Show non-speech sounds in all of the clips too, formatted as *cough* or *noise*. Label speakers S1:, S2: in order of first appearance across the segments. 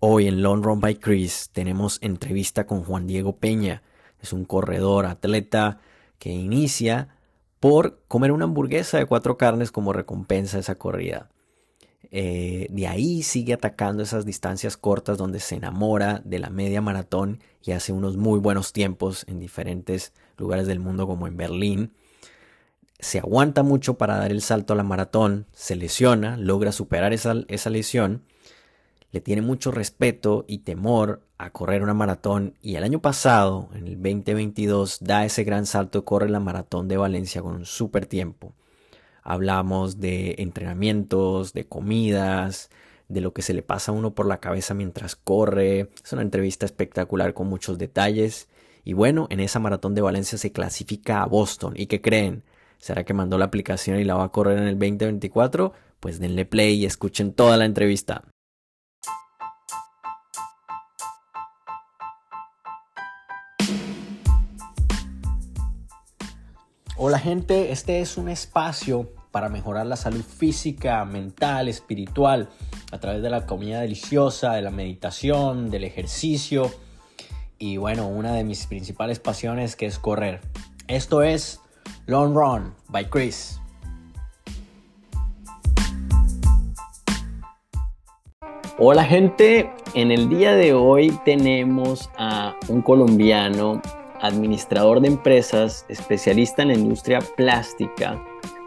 S1: Hoy en Long Run by Chris tenemos entrevista con Juan Diego Peña. Es un corredor, atleta que inicia por comer una hamburguesa de cuatro carnes como recompensa a esa corrida. Eh, de ahí sigue atacando esas distancias cortas donde se enamora de la media maratón y hace unos muy buenos tiempos en diferentes lugares del mundo como en Berlín. Se aguanta mucho para dar el salto a la maratón, se lesiona, logra superar esa, esa lesión, le tiene mucho respeto y temor a correr una maratón y el año pasado, en el 2022, da ese gran salto y corre la maratón de Valencia con un super tiempo. Hablamos de entrenamientos, de comidas, de lo que se le pasa a uno por la cabeza mientras corre. Es una entrevista espectacular con muchos detalles. Y bueno, en esa maratón de Valencia se clasifica a Boston. ¿Y qué creen? ¿Será que mandó la aplicación y la va a correr en el 2024? Pues denle play y escuchen toda la entrevista. Hola gente, este es un espacio para mejorar la salud física, mental, espiritual, a través de la comida deliciosa, de la meditación, del ejercicio y bueno, una de mis principales pasiones que es correr. Esto es Long Run by Chris. Hola gente, en el día de hoy tenemos a un colombiano, administrador de empresas, especialista en la industria plástica,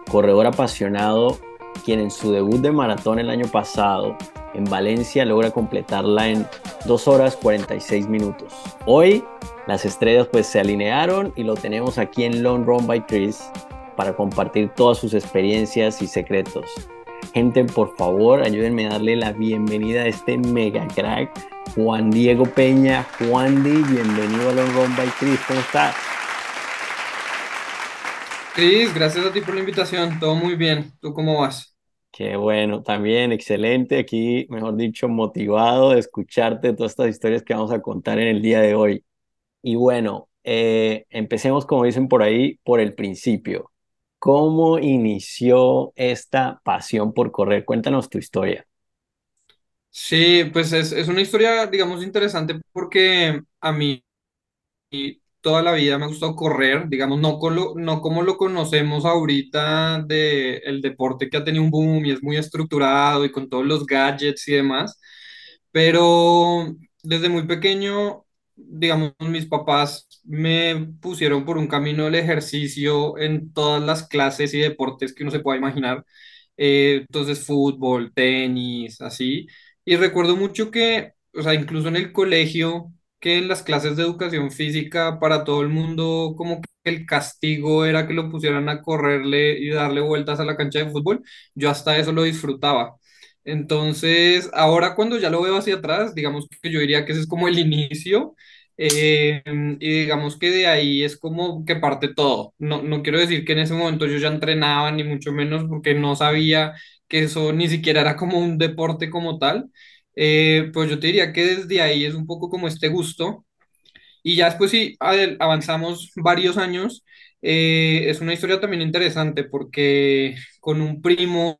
S1: corredor apasionado, quien en su debut de maratón el año pasado en Valencia logra completarla en 2 horas 46 minutos. Hoy las estrellas pues se alinearon y lo tenemos aquí en Long Run by Chris para compartir todas sus experiencias y secretos. Gente, por favor, ayúdenme a darle la bienvenida a este mega crack, Juan Diego Peña. Juan Di, bienvenido a Long Run by Chris. ¿Cómo estás?
S2: Cris, gracias a ti por la invitación. Todo muy bien. ¿Tú cómo vas?
S1: Qué bueno, también excelente. Aquí, mejor dicho, motivado de escucharte todas estas historias que vamos a contar en el día de hoy. Y bueno, eh, empecemos, como dicen por ahí, por el principio. ¿Cómo inició esta pasión por correr? Cuéntanos tu historia.
S2: Sí, pues es, es una historia, digamos, interesante porque a mí toda la vida me ha gustado correr, digamos, no, como lo conocemos ahorita de el deporte que ha tenido un boom y es muy estructurado y con todos los gadgets y demás, pero desde muy pequeño, digamos, mis papás me pusieron por un camino del ejercicio en todas las clases y deportes que uno se pueda imaginar, Eh, entonces fútbol, tenis, así, y recuerdo mucho que, o sea, incluso en el colegio, que en las clases de educación física para todo el mundo como que el castigo era que lo pusieran a correrle y darle vueltas a la cancha de fútbol, yo hasta eso lo disfrutaba. Entonces, ahora cuando ya lo veo hacia atrás, digamos que yo diría que ese es como el inicio eh, y digamos que de ahí es como que parte todo. No, no quiero decir que en ese momento yo ya entrenaba, ni mucho menos porque no sabía que eso ni siquiera era como un deporte como tal eh, pues yo te diría que desde ahí es un poco como este gusto. Y ya después sí avanzamos varios años. eh, es una historia también interesante porque con un primo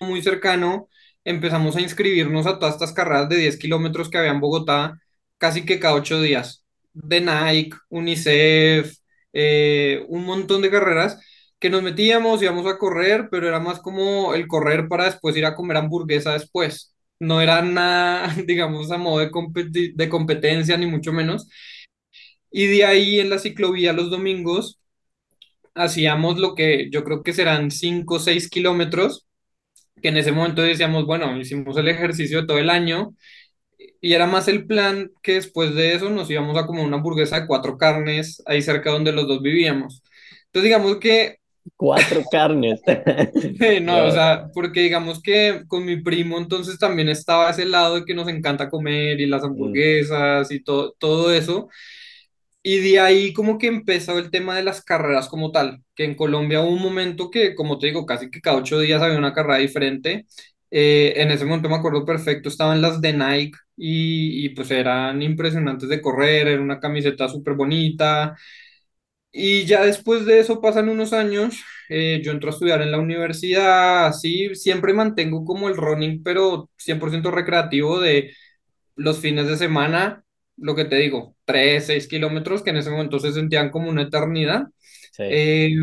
S2: muy cercano empezamos a inscribirnos a todas estas carreras de 10 kilómetros que había en Bogotá casi que cada ocho días. De Nike, UNICEF, eh, un montón de carreras que nos metíamos, íbamos a correr, pero era más como el correr para después ir a comer hamburguesa después. No era nada, *laughs* digamos, a modo de, competi- de competencia, ni mucho menos. Y de ahí en la ciclovía los domingos hacíamos lo que yo creo que serán 5 o 6 kilómetros, que en ese momento decíamos, bueno, hicimos el ejercicio de todo el año, y era más el plan que después de eso nos íbamos a comer una hamburguesa de cuatro carnes ahí cerca donde los dos vivíamos. Entonces digamos que
S1: Cuatro carnes. *laughs*
S2: No, o sea, porque digamos que con mi primo entonces también estaba ese lado de que nos encanta comer y las
S1: Mm,
S2: hamburguesas y todo, todo eso. Y de ahí como que empezó el tema de las carreras como tal, que en Colombia hubo un momento que, como te digo, casi que cada ocho días había una carrera diferente. Eh, en ese momento me acuerdo perfecto, estaban las de Nike y, y pues eran impresionantes de correr, era una camiseta súper bonita y ya después de eso pasan unos años, eh, yo entro a estudiar en la universidad, así siempre mantengo como el running, pero 100% recreativo de los fines de semana, lo que te digo, 3 6 kilómetros, que en ese momento se sentían como una eternidad.
S1: Sí.
S2: Eh,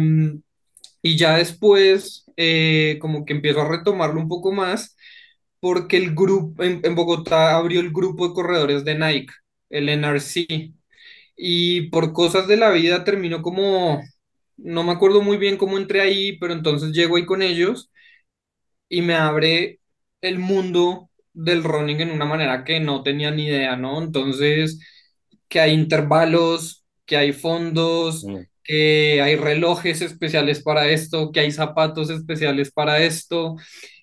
S2: y ya después, eh, como que empiezo a retomarlo un poco más, porque el grupo, en, en Bogotá abrió el grupo de corredores de Nike, el NRC, y por cosas de la vida terminó como, no me acuerdo muy bien cómo entré ahí, pero entonces llego ahí con ellos y me abre el mundo del running en una manera que no tenía ni idea, ¿no? Entonces, que hay intervalos, que hay fondos,
S1: Mm,
S2: que hay relojes especiales para esto, que hay zapatos especiales para esto.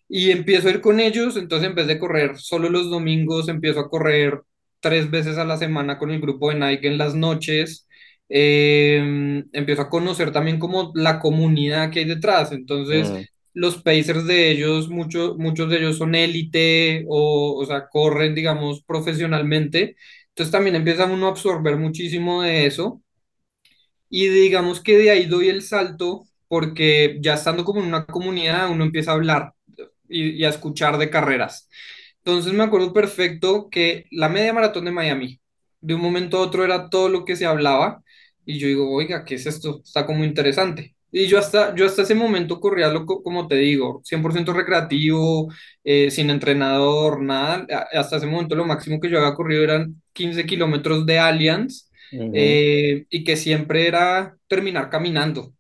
S2: Y empiezo a ir con ellos, entonces en vez de correr solo los domingos, empiezo a correr tres veces a la semana con el grupo de Nike en las noches. Eh, empiezo a conocer también como la comunidad que hay detrás. Entonces,
S1: mm,
S2: los Pacers de ellos, muchos muchos de ellos son élite o, o sea, corren, digamos, profesionalmente. Entonces también empieza uno a absorber muchísimo de eso. Y digamos que de ahí doy el salto porque ya estando como en una comunidad, uno empieza a hablar y, y a escuchar de carreras. Entonces me acuerdo perfecto que la media maratón de Miami, de un momento a otro era todo lo que se hablaba y yo digo, oiga, ¿qué es esto? Está como interesante. Y yo hasta, yo hasta ese momento corría, loco, como te digo, 100% recreativo, eh, sin entrenador, nada. Hasta ese momento lo máximo que yo había corrido eran 15 kilómetros de Allianz eh, y que siempre era terminar caminando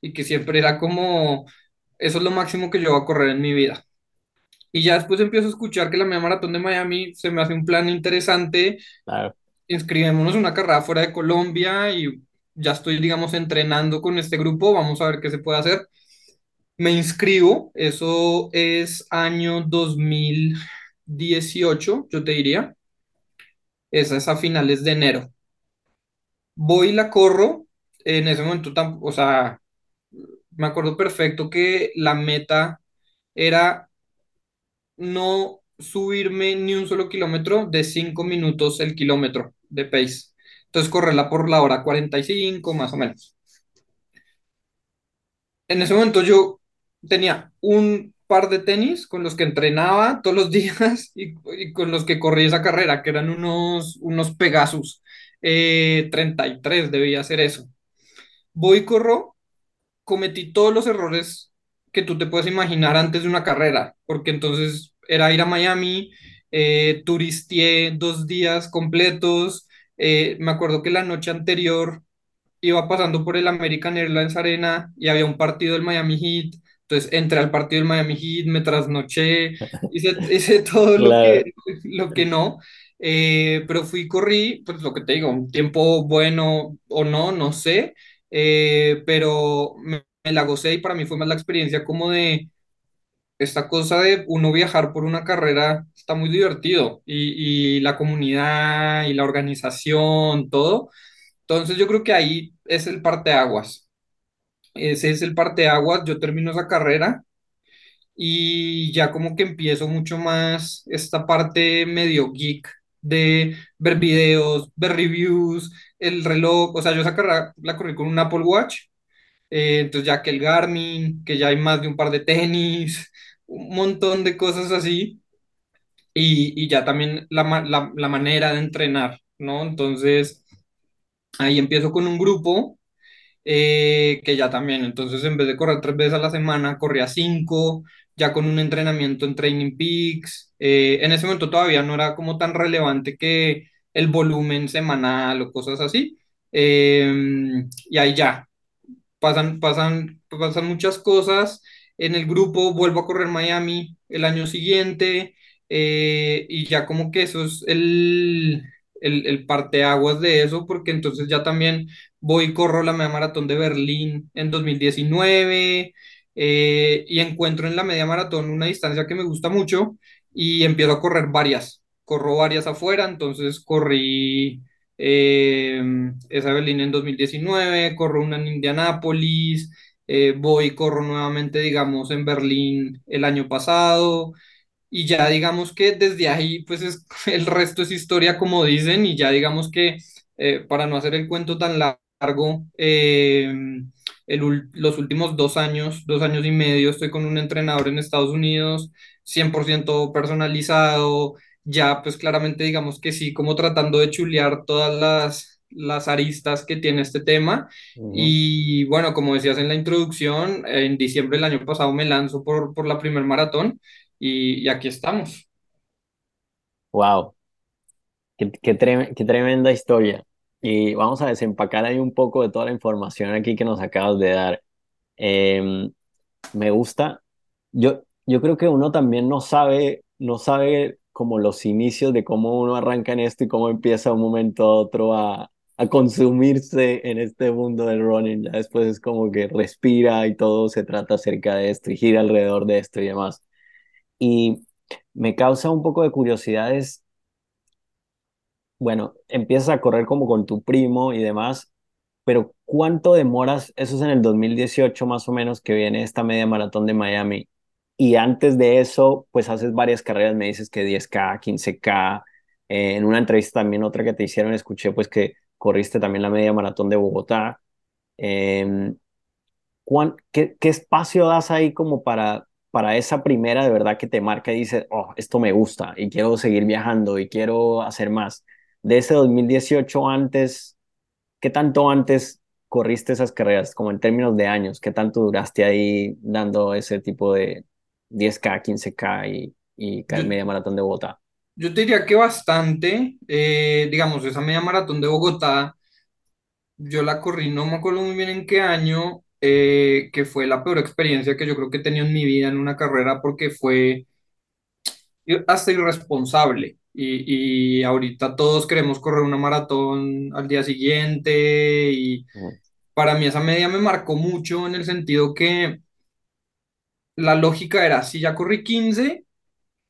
S2: y que siempre era como, eso es lo máximo que yo voy a correr en mi vida. Y ya después empiezo a escuchar que la media maratón de Miami se me hace un plan interesante,
S1: claro.
S2: inscribémonos en una carrera fuera de Colombia y ya estoy, digamos, entrenando con este grupo, vamos a ver qué se puede hacer. Me inscribo, eso es año 2018 yo te diría, esa es a finales de enero. Voy y la corro, en ese momento, o sea, me acuerdo perfecto que la meta era no subirme ni un solo kilómetro de 5 minutos el kilómetro de pace. Entonces correrla por la hora 45 más o menos. En ese momento yo tenía un par de tenis con los que entrenaba todos los *laughs* días y, con los que corrí esa carrera, que eran unos, unos Pegasus. Eh, 33 debía ser eso. Voy y corro cometí todos los errores que tú te puedes imaginar antes de una carrera, porque entonces era ir a Miami, eh, turisteé dos días completos, eh, me acuerdo que la noche anterior iba pasando por el American Airlines Arena y había un partido del Miami Heat, entonces entré al partido del Miami Heat, me trasnoché, *laughs* hice, hice todo lo que,
S1: Claro.
S2: lo que no. eh, pero fui corrí, pues lo que te digo, un tiempo bueno o no, no sé, eh, pero me, me la gocé y para mí fue más la experiencia como de esta cosa de uno viajar por una carrera, está muy divertido y, la comunidad y la organización, todo. Entonces yo creo que ahí es el parteaguas. Ese es el parteaguas. Yo termino esa carrera y ya como que empiezo mucho más esta parte medio geek de ver videos, ver reviews, el reloj. O sea, yo esa carrera la corrí con un Apple Watch. Eh, entonces ya que el Garmin, que ya hay más de un par de tenis, un montón de cosas así. Y, y ya también la, la, la manera de entrenar, ¿no? Entonces ahí empiezo con un grupo eh, que ya también, entonces en vez de correr tres veces a la semana, corría cinco, ya con un entrenamiento en Training Peaks. Eh, en ese momento todavía no era como tan relevante que el volumen semanal o cosas así. Eh, y ahí ya, pasan, pasan, pasan muchas cosas. En el grupo vuelvo a correr Miami el año siguiente eh, y ya como que eso es el, el, el parteaguas de eso, porque entonces ya también voy y corro la media maratón de Berlín en 2019 eh, y encuentro en la media maratón una distancia que me gusta mucho y empiezo a correr varias. Corro varias afuera, entonces corrí eh, esa Berlín en 2019, corro una en Indianápolis, eh, voy y corro nuevamente, digamos, en Berlín el año pasado, y ya digamos que desde ahí, pues es, *laughs* el resto es historia, como dicen, y ya digamos que, eh, para no hacer el cuento tan largo, ul- los últimos dos años, dos años y medio, estoy con un entrenador en Estados Unidos, 100% personalizado, ya pues claramente digamos que sí, como tratando de chulear todas las, las aristas que tiene este tema. Y bueno, como decías en la introducción, en diciembre del año pasado me lanzo por, por la primer maratón y, y aquí estamos.
S1: Wow, qué, qué, trem- qué tremenda historia. Y vamos a desempacar ahí un poco de toda la información aquí que nos acabas de dar. Em, me gusta. Yo, yo creo que uno también no sabe, no sabe como los inicios de cómo uno arranca en esto y cómo empieza un momento a otro a, a consumirse en este mundo del running. Ya después es como que respira y todo se trata acerca de esto y gira alrededor de esto y demás. Y me causa un poco de curiosidad es, bueno, empiezas a correr como con tu primo y demás, pero ¿cuánto demoras? Eso es en el 2018 más o menos que viene esta media maratón de Miami. Y antes de eso, pues haces varias carreras, me dices que 10K, 15K. Eh, en una entrevista también, otra que te hicieron, escuché pues que corriste también la media maratón de Bogotá. ¿cuán- qué, qué espacio das ahí como para, para esa primera de verdad que te marca y dices, oh, esto me gusta y quiero seguir viajando y quiero hacer más? De ese 2018 antes ¿Qué tanto antes corriste esas carreras, como en términos de años? ¿Qué tanto duraste ahí dando ese tipo de 10K, 15K y, y media maratón de Bogotá?
S2: yo te diría que bastante, eh, digamos, esa media maratón de Bogotá, yo la corrí, no me acuerdo muy bien en qué año, eh, que fue la peor experiencia que yo creo que he tenido en mi vida en una carrera porque fue hasta irresponsable. Y, y ahorita todos queremos correr una maratón al día siguiente y para mí esa media me marcó mucho en el sentido que la lógica era, si ya corrí 15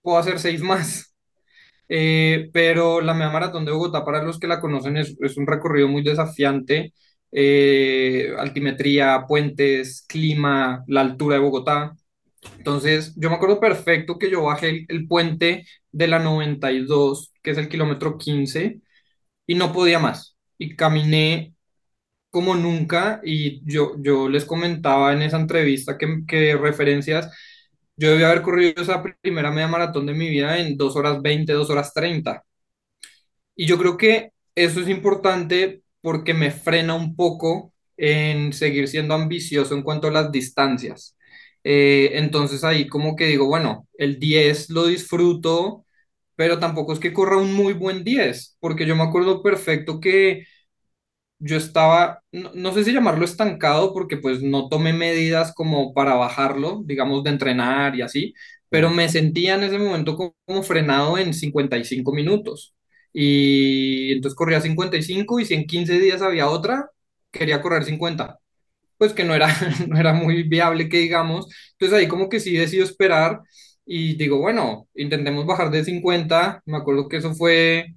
S2: puedo hacer 6 más. Eh, pero la media maratón de Bogotá, para los que la conocen, es, es un recorrido muy desafiante. Eh, altimetría, puentes, clima, la altura de Bogotá. Entonces, yo me acuerdo perfecto que yo bajé el, el puente de la 92, que es el kilómetro 15, y no podía más. Y caminé como nunca y yo, yo les comentaba en esa entrevista que, referencias, yo debía haber corrido esa primera media maratón de mi vida en 2 horas 20 2 horas 30 y yo creo que eso es importante porque me frena un poco en seguir siendo ambicioso en cuanto a las distancias. Eh, entonces ahí como que digo, bueno, el 10 lo disfruto, pero tampoco es que corra un muy buen 10 porque yo me acuerdo perfecto que yo estaba, no, no sé si llamarlo estancado, porque pues no tomé medidas como para bajarlo, digamos, de entrenar y así, pero me sentía en ese momento como, como frenado en 55 minutos. Y entonces corría 55 y si en 15 días había otra, quería correr 50 pues que no era, *laughs* no era muy viable que digamos. Entonces ahí como que sí decido esperar y digo, bueno, intentemos bajar de 50. Me acuerdo que eso fue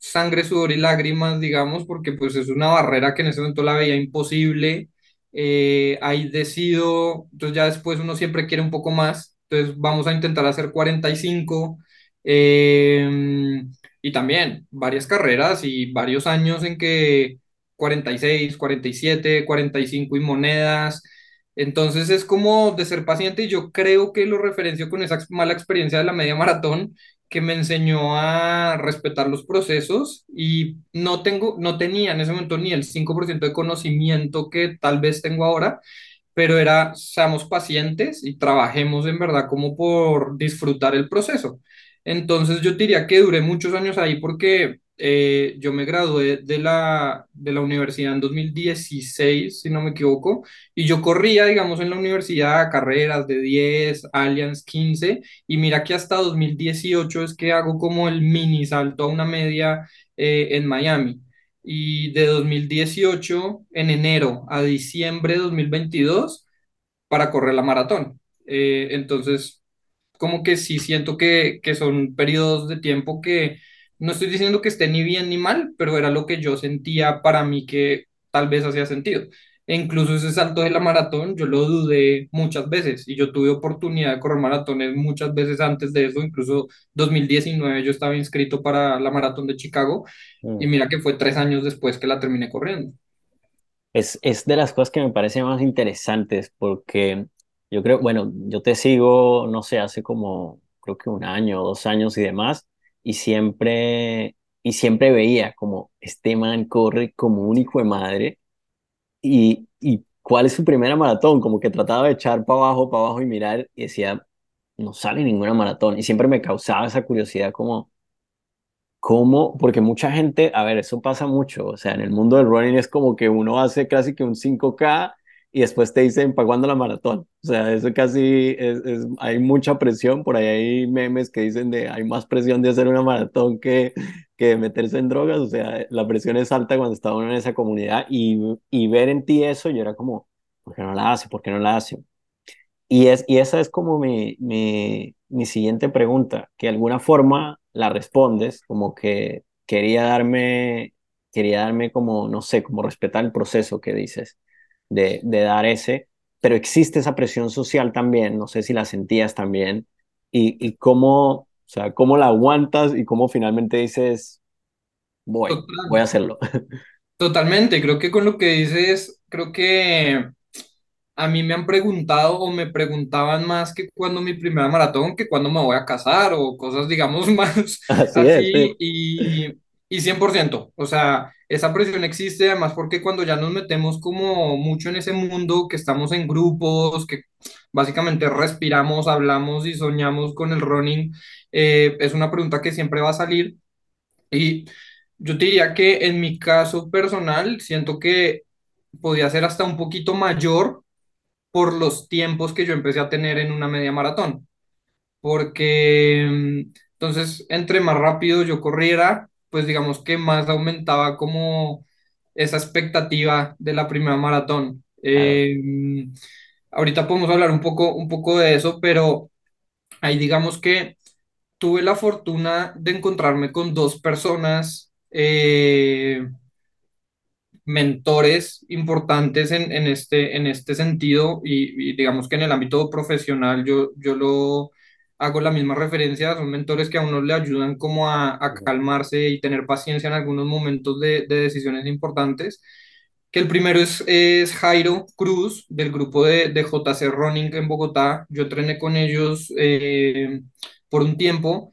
S2: sangre, sudor y lágrimas, digamos, porque pues es una barrera que en ese momento la veía imposible. Eh, ahí decido, entonces ya después uno siempre quiere un poco más, entonces vamos a intentar hacer 45. eh, y también varias carreras y varios años en que cuarenta cuarenta y seis cuarenta y siete cuarenta y cinco y monedas. Entonces es como de ser paciente y yo creo que lo referencio con esa mala experiencia de la media maratón que me enseñó a respetar los procesos y no tengo, no tenía en ese momento ni el 5% de conocimiento que tal vez tengo ahora, pero era, seamos pacientes y trabajemos en verdad como por disfrutar el proceso. Entonces yo diría que duré muchos años ahí porque eh, yo me gradué de la, de la universidad en 2016, si no me equivoco, y yo corría, digamos, en la universidad carreras de 10, Allianz 15, y mira que hasta 2018 es que hago como el mini salto a una media eh, en Miami. Y de 2018, en enero a diciembre de 2022, para correr la maratón. Eh, entonces, como que sí siento que, que son periodos de tiempo que no estoy diciendo que esté ni bien ni mal, pero era lo que yo sentía para mí que tal vez hacía sentido. E incluso ese salto de la maratón, yo lo dudé muchas veces y yo tuve oportunidad de correr maratones muchas veces antes de eso, incluso 2019 yo estaba inscrito para la maratón de Chicago y
S1: mm.
S2: mira que fue tres años después que la terminé corriendo.
S1: Es, es de las cosas que me parecen más interesantes porque yo creo, bueno, yo te sigo, no sé, hace como, creo que un año dos años y demás, y siempre, y siempre veía como este man corre como un hijo de madre y, y cuál es su primera maratón, como que trataba de echar para abajo, para abajo y mirar y decía, no sale ninguna maratón y siempre me causaba esa curiosidad como ¿Cómo? Porque mucha gente, a ver, eso pasa mucho, o sea, en el mundo del running es como que uno hace casi que un 5K y después te dicen, ¿para cuándo la maratón? O sea, eso casi es, es- hay mucha presión, por ahí hay memes que dicen de hay más presión de hacer una maratón que, que meterse en drogas, o sea, la presión es alta cuando está uno en esa comunidad y, y ver en ti eso, yo era como, ¿por qué no la hace? ¿Por qué no la hace? Y, es, y esa es como mi, mi, mi siguiente pregunta, que de alguna forma la respondes, como que quería darme, quería darme como, no sé, como respetar el proceso que dices de, de dar ese, pero existe esa presión social también, no sé si la sentías también, y, y cómo, o sea, cómo la aguantas y cómo finalmente dices, voy, voy a hacerlo.
S2: Totalmente, creo que con lo que dices, creo que a mí me han preguntado o me preguntaban más que cuando mi primera maratón, que cuando me voy a casar o cosas, digamos, *laughs* más
S1: Así es, sí.
S2: así y, y 100%. O sea, esa presión existe además porque cuando ya nos metemos como mucho en ese mundo, que estamos en grupos, que básicamente respiramos, hablamos y soñamos con el running, eh, es una pregunta que siempre va a salir. Y yo te diría que en mi caso personal, siento que podía ser hasta un poquito mayor por los tiempos que yo empecé a tener en una media maratón. Porque mm, entonces, entre más rápido yo corriera, pues digamos que más aumentaba como esa expectativa de la primera maratón. Eh, ahorita podemos hablar un poco, un poco de eso, pero ahí digamos que tuve la fortuna de encontrarme con dos personas. eh, mentores importantes en, en este, en este sentido y, y digamos que en el ámbito profesional yo, yo lo hago la misma referencia, son mentores que a uno le ayudan como a, a calmarse y tener paciencia en algunos momentos de, de decisiones importantes, que el primero es, es Jairo Cruz del grupo de, de JC Running en Bogotá, yo entrené con ellos eh, por un tiempo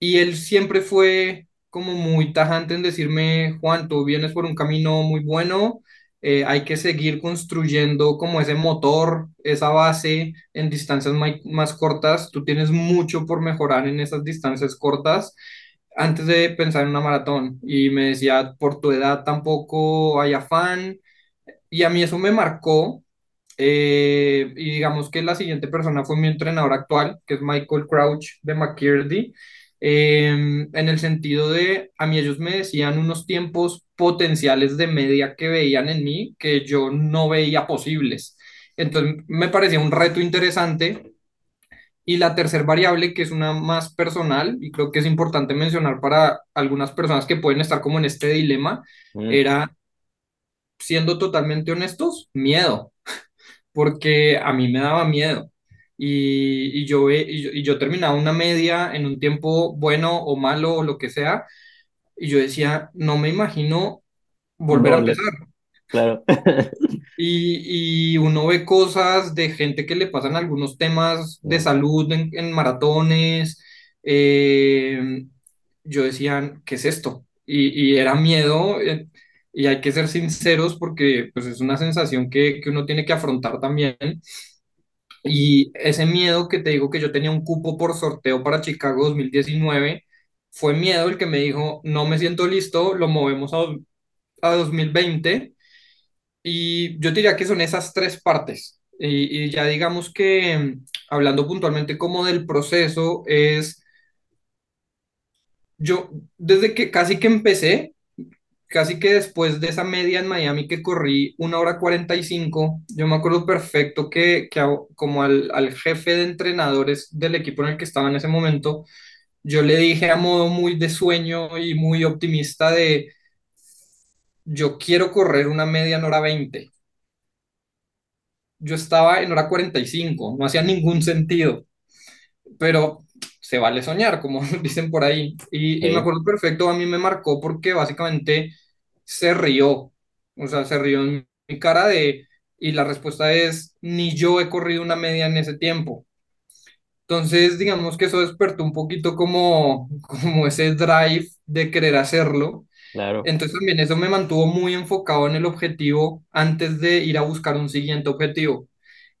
S2: y él siempre fue como muy tajante en decirme, Juan, tú vienes por un camino muy bueno, eh, hay que seguir construyendo como ese motor, esa base en distancias más cortas, tú tienes mucho por mejorar en esas distancias cortas antes de pensar en una maratón. Y me decía, por tu edad tampoco hay afán, y a mí eso me marcó. eh, y digamos que la siguiente persona fue mi entrenador actual, que es Michael Crouch de McKirdie, eh, en el sentido de, a mí ellos me decían unos tiempos potenciales de media que veían en mí que yo no veía posibles. Entonces me parecía un reto interesante. Y la tercer variable, que es una más personal, y creo que es importante mencionar para algunas personas que pueden estar como en este dilema,
S1: Mm,
S2: era siendo totalmente honestos, miedo, *laughs* porque a mí me daba miedo. Y, y yo, y yo, y yo terminaba una media en un tiempo bueno o malo o lo que sea, y yo decía, no me imagino volver a empezar.
S1: claro. *laughs*
S2: Y, y uno ve cosas de gente que le pasan algunos temas de salud en, en maratones. eh, yo decía, ¿qué es esto? Y, y era miedo, eh, y hay que ser sinceros porque pues, es una sensación que, que uno tiene que afrontar también. Y ese miedo que te digo que yo tenía un cupo por sorteo para Chicago 2019, fue miedo el que me dijo, no me siento listo, lo movemos a, a 2020 y yo diría que son esas tres partes. Y, y ya digamos que hablando puntualmente como del proceso, es yo desde que casi que empecé, casi que después de esa media en Miami que corrí una hora 45 yo me acuerdo perfecto que, que como al, al jefe de entrenadores del equipo en el que estaba en ese momento, yo le dije a modo muy de sueño y muy optimista de, yo quiero correr una media en hora veinte yo estaba en hora 45, no hacía ningún sentido, pero se vale soñar, como *laughs* dicen por ahí. Y, y me
S1: sí.
S2: acuerdo perfecto, a mí me marcó porque básicamente se rió, o sea, se rió en mi cara de, y la respuesta es, ni yo he corrido una media en ese tiempo. Entonces, digamos que eso despertó un poquito como, *laughs* como ese drive de querer hacerlo.
S1: Claro.
S2: Entonces también eso me mantuvo muy enfocado en el objetivo antes de ir a buscar un siguiente objetivo.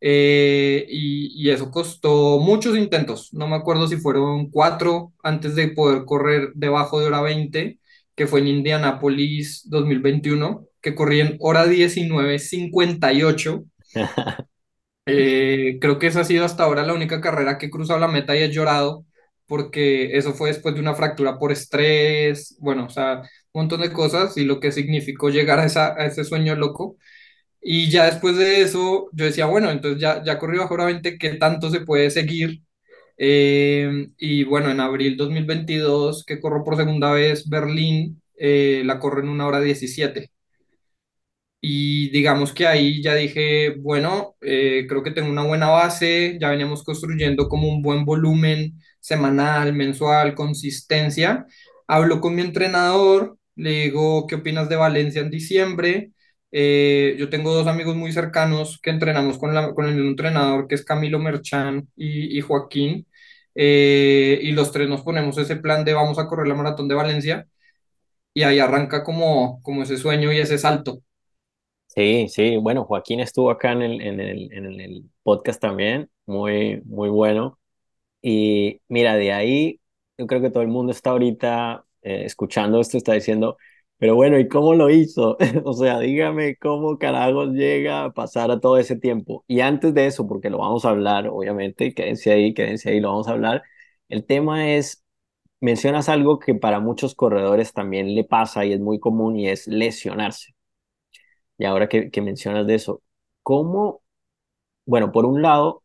S2: Eh, y, y eso costó muchos intentos. No me acuerdo si fueron cuatro antes de poder correr debajo de hora 20 que fue en Indianápolis 2021, que corrí en hora diecinueve cincuenta y ocho *laughs* eh, creo que esa ha sido hasta ahora la única carrera que he cruzado la meta y he llorado, porque eso fue después de una fractura por estrés, bueno, o sea, un montón de cosas y lo que significó llegar a, esa, a ese sueño loco. Y ya después de eso, yo decía, bueno, entonces ya, ya corrí bajo hora 20, ¿qué tanto se puede seguir? Eh, y bueno, en abril 2022, que corro por segunda vez Berlín, eh, la corro en una hora diecisiete y digamos que ahí ya dije, bueno, eh, creo que tengo una buena base, ya veníamos construyendo como un buen volumen semanal, mensual, consistencia. Hablo con mi entrenador, le digo, ¿qué opinas de Valencia en diciembre? Eh, yo tengo dos amigos muy cercanos que entrenamos con, la- con el mismo entrenador, que es Camilo Merchan y, y Joaquín, eh, y los tres nos ponemos ese plan de vamos a correr la maratón de Valencia, y ahí arranca como, como ese sueño y ese salto.
S1: Sí, sí, bueno, Joaquín estuvo acá en el, en el, en el podcast también, muy, muy bueno. Y mira, de ahí yo creo que todo el mundo está ahorita eh, escuchando esto, está diciendo, pero bueno, ¿y cómo lo hizo? *laughs* O sea, dígame cómo carajos llega a pasar a todo ese tiempo. Y antes de eso, porque lo vamos a hablar, obviamente, quédense ahí, quédense ahí, lo vamos a hablar. El tema es, mencionas algo que para muchos corredores también le pasa y es muy común y es lesionarse. Y ahora que, que mencionas de eso, ¿cómo, bueno, por un lado,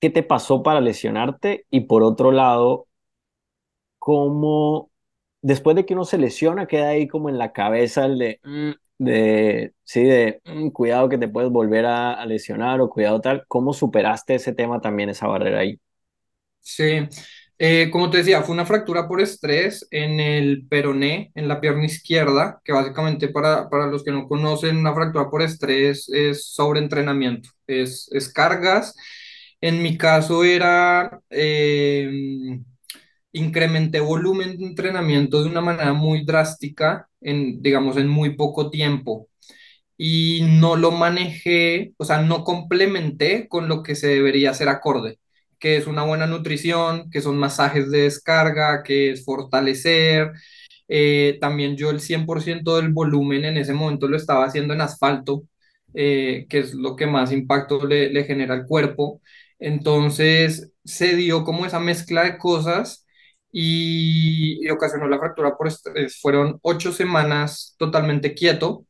S1: ¿qué te pasó para lesionarte? Y por otro lado, cómo después de que uno se lesiona, queda ahí como en la cabeza el de, mm, de sí, de mm, cuidado que te puedes volver a, lesionar o cuidado tal. ¿Cómo superaste ese tema también, esa barrera ahí?
S2: Sí, Eh, como te decía, fue una fractura por estrés en el peroné, en la pierna izquierda, que básicamente para, para los que no conocen, una fractura por estrés es sobreentrenamiento, es, es cargas. En mi caso era, eh, incrementé volumen de entrenamiento de una manera muy drástica, en, digamos, en muy poco tiempo y no lo manejé, o sea, no complementé con lo que se debería hacer acorde, que es una buena nutrición, que son masajes de descarga, que es fortalecer. Eh, también yo el 100% del volumen en ese momento lo estaba haciendo en asfalto, eh, que es lo que más impacto le, le genera al cuerpo. Entonces se dio como esa mezcla de cosas y, y ocasionó la fractura por estrés. Fueron ocho semanas totalmente quieto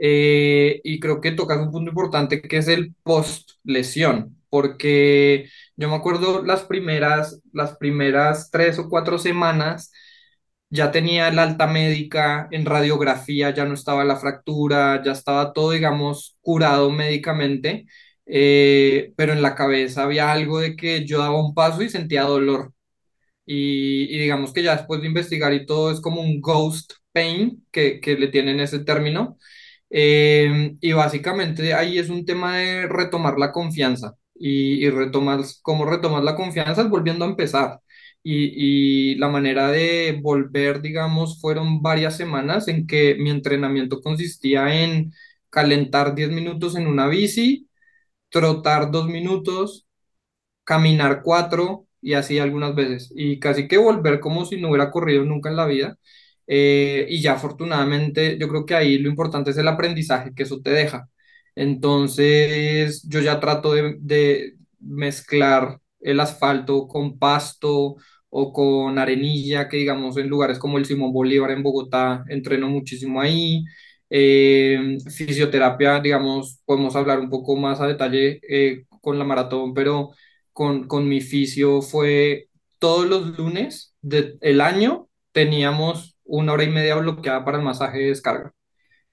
S2: eh, y creo que tocas un punto importante que es el post lesión, porque yo me acuerdo las primeras, las primeras tres o cuatro semanas ya tenía el alta médica en radiografía, ya no estaba la fractura, ya estaba todo, digamos, curado médicamente, eh, pero en la cabeza había algo de que yo daba un paso y sentía dolor. Y, y digamos que ya después de investigar y todo es como un ghost pain que, que le tienen ese término. Eh, y básicamente ahí es un tema de retomar la confianza. Y, y retomar, cómo retomar la confianza es volviendo a empezar. Y, y la manera de volver, digamos, fueron varias semanas en que mi entrenamiento consistía en calentar 10 minutos en una bici, trotar 2 minutos, caminar cuatro y así algunas veces. Y casi que volver como si no hubiera corrido nunca en la vida. Eh, y ya afortunadamente yo creo que ahí lo importante es el aprendizaje que eso te deja. Entonces yo ya trato de, mezclar el asfalto con pasto o con arenilla, que digamos en lugares como el Simón Bolívar en Bogotá entreno muchísimo ahí. Eh, fisioterapia, digamos, podemos hablar un poco más a detalle eh, con la maratón, pero con, con mi fisio fue todos los lunes del año teníamos una hora y media bloqueada para el masaje de descarga.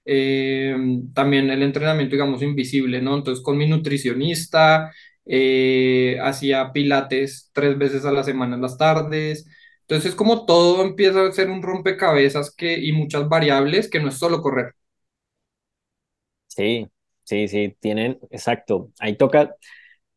S2: Eh, también el entrenamiento, digamos, invisible, ¿no? Entonces con mi nutricionista, eh, hacía pilates tres veces a la semana en las tardes. Entonces como todo empieza a ser un rompecabezas que, y muchas variables que no es solo correr.
S1: Sí, sí, sí, tienen, exacto. Ahí toca.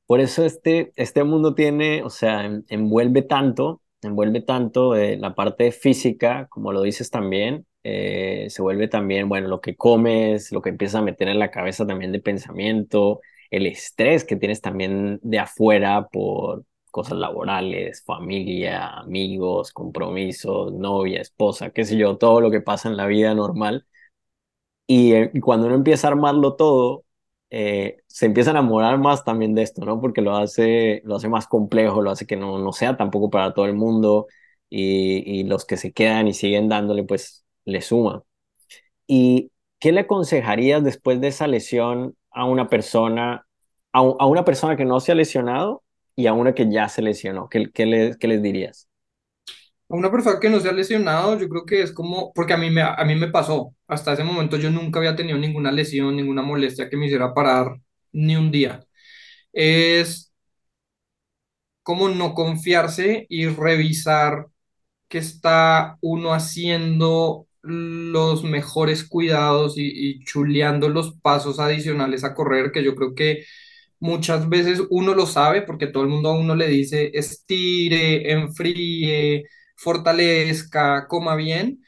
S1: Por eso este, este mundo tiene, o sea, envuelve tanto, envuelve tanto eh, la parte física, como lo dices también, eh, se vuelve también, bueno, lo que comes, lo que empiezas a meter en la cabeza también de pensamiento, el estrés que tienes también de afuera por cosas laborales, familia, amigos, compromisos, novia, esposa, qué sé yo, todo lo que pasa en la vida normal. Y, eh, cuando uno empieza a armarlo todo, eh, se empieza a enamorar más también de esto, ¿no? Porque lo hace, lo hace más complejo, lo hace que no, no sea tampoco para todo el mundo y, y los que se quedan y siguen dándole, pues le suma. ¿Y qué le aconsejarías después de esa lesión a una persona, a, a una persona que no se ha lesionado y a una que ya se lesionó? ¿Qué, qué, le, qué les dirías?
S2: A una persona que no se ha lesionado, yo creo que es como, porque a mí me, a mí me pasó, hasta ese momento yo nunca había tenido ninguna lesión, ninguna molestia que me hiciera parar ni un día. Es como no confiarse y revisar que está uno haciendo los mejores cuidados y, y chuleando los pasos adicionales a correr, que yo creo que muchas veces uno lo sabe porque todo el mundo a uno le dice estire, enfríe, fortalezca, coma bien,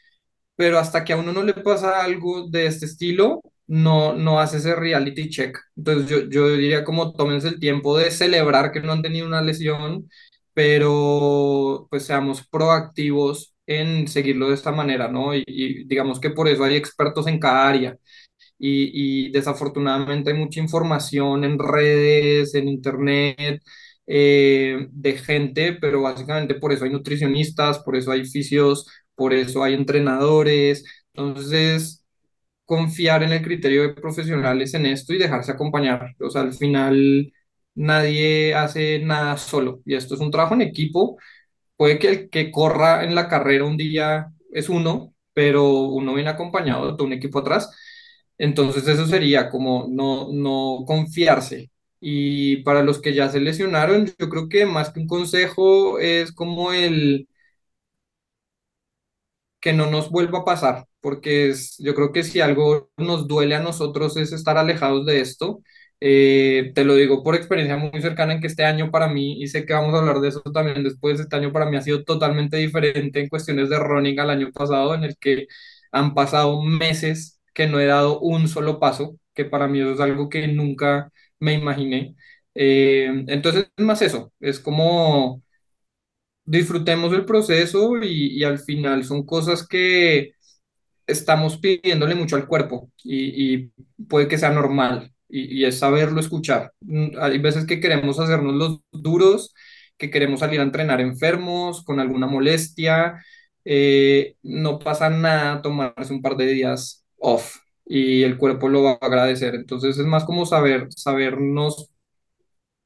S2: pero hasta que a uno no le pasa algo de este estilo, no, no hace ese reality check. Entonces yo, yo diría como tómense el tiempo de celebrar que no han tenido una lesión, pero pues seamos proactivos en seguirlo de esta manera, ¿no? Y, y digamos que por eso hay expertos en cada área. Y, y desafortunadamente hay mucha información en redes, en internet, eh, de gente, pero básicamente por eso hay nutricionistas, por eso hay fisios, por eso hay entrenadores. Entonces, confiar en el criterio de profesionales en esto y dejarse acompañar. O sea, al final nadie hace nada solo y esto es un trabajo en equipo. Puede que el que corra en la carrera un día es uno, pero uno viene acompañado de un equipo atrás. Entonces eso sería como no, no confiarse. Y para los que ya se lesionaron, yo creo que más que un consejo es como el que no nos vuelva a pasar, porque es, yo creo que si algo nos duele a nosotros es estar alejados de esto. Eh, te lo digo por experiencia muy cercana en que este año para mí, y sé que vamos a hablar de eso también después, este año para mí ha sido totalmente diferente en cuestiones de running al año pasado, en el que han pasado meses que no he dado un solo paso, que para mí eso es algo que nunca me imaginé. Eh, entonces es más eso, es como disfrutemos el proceso y, al final son cosas que estamos pidiéndole mucho al cuerpo y, puede que sea normal y, y es saberlo escuchar. Mm, Hay veces que queremos hacernos los duros, que queremos salir a entrenar enfermos, con alguna molestia, eh, no pasa nada tomarse un par de días off y el cuerpo lo va a agradecer. Entonces es más como saber, sabernos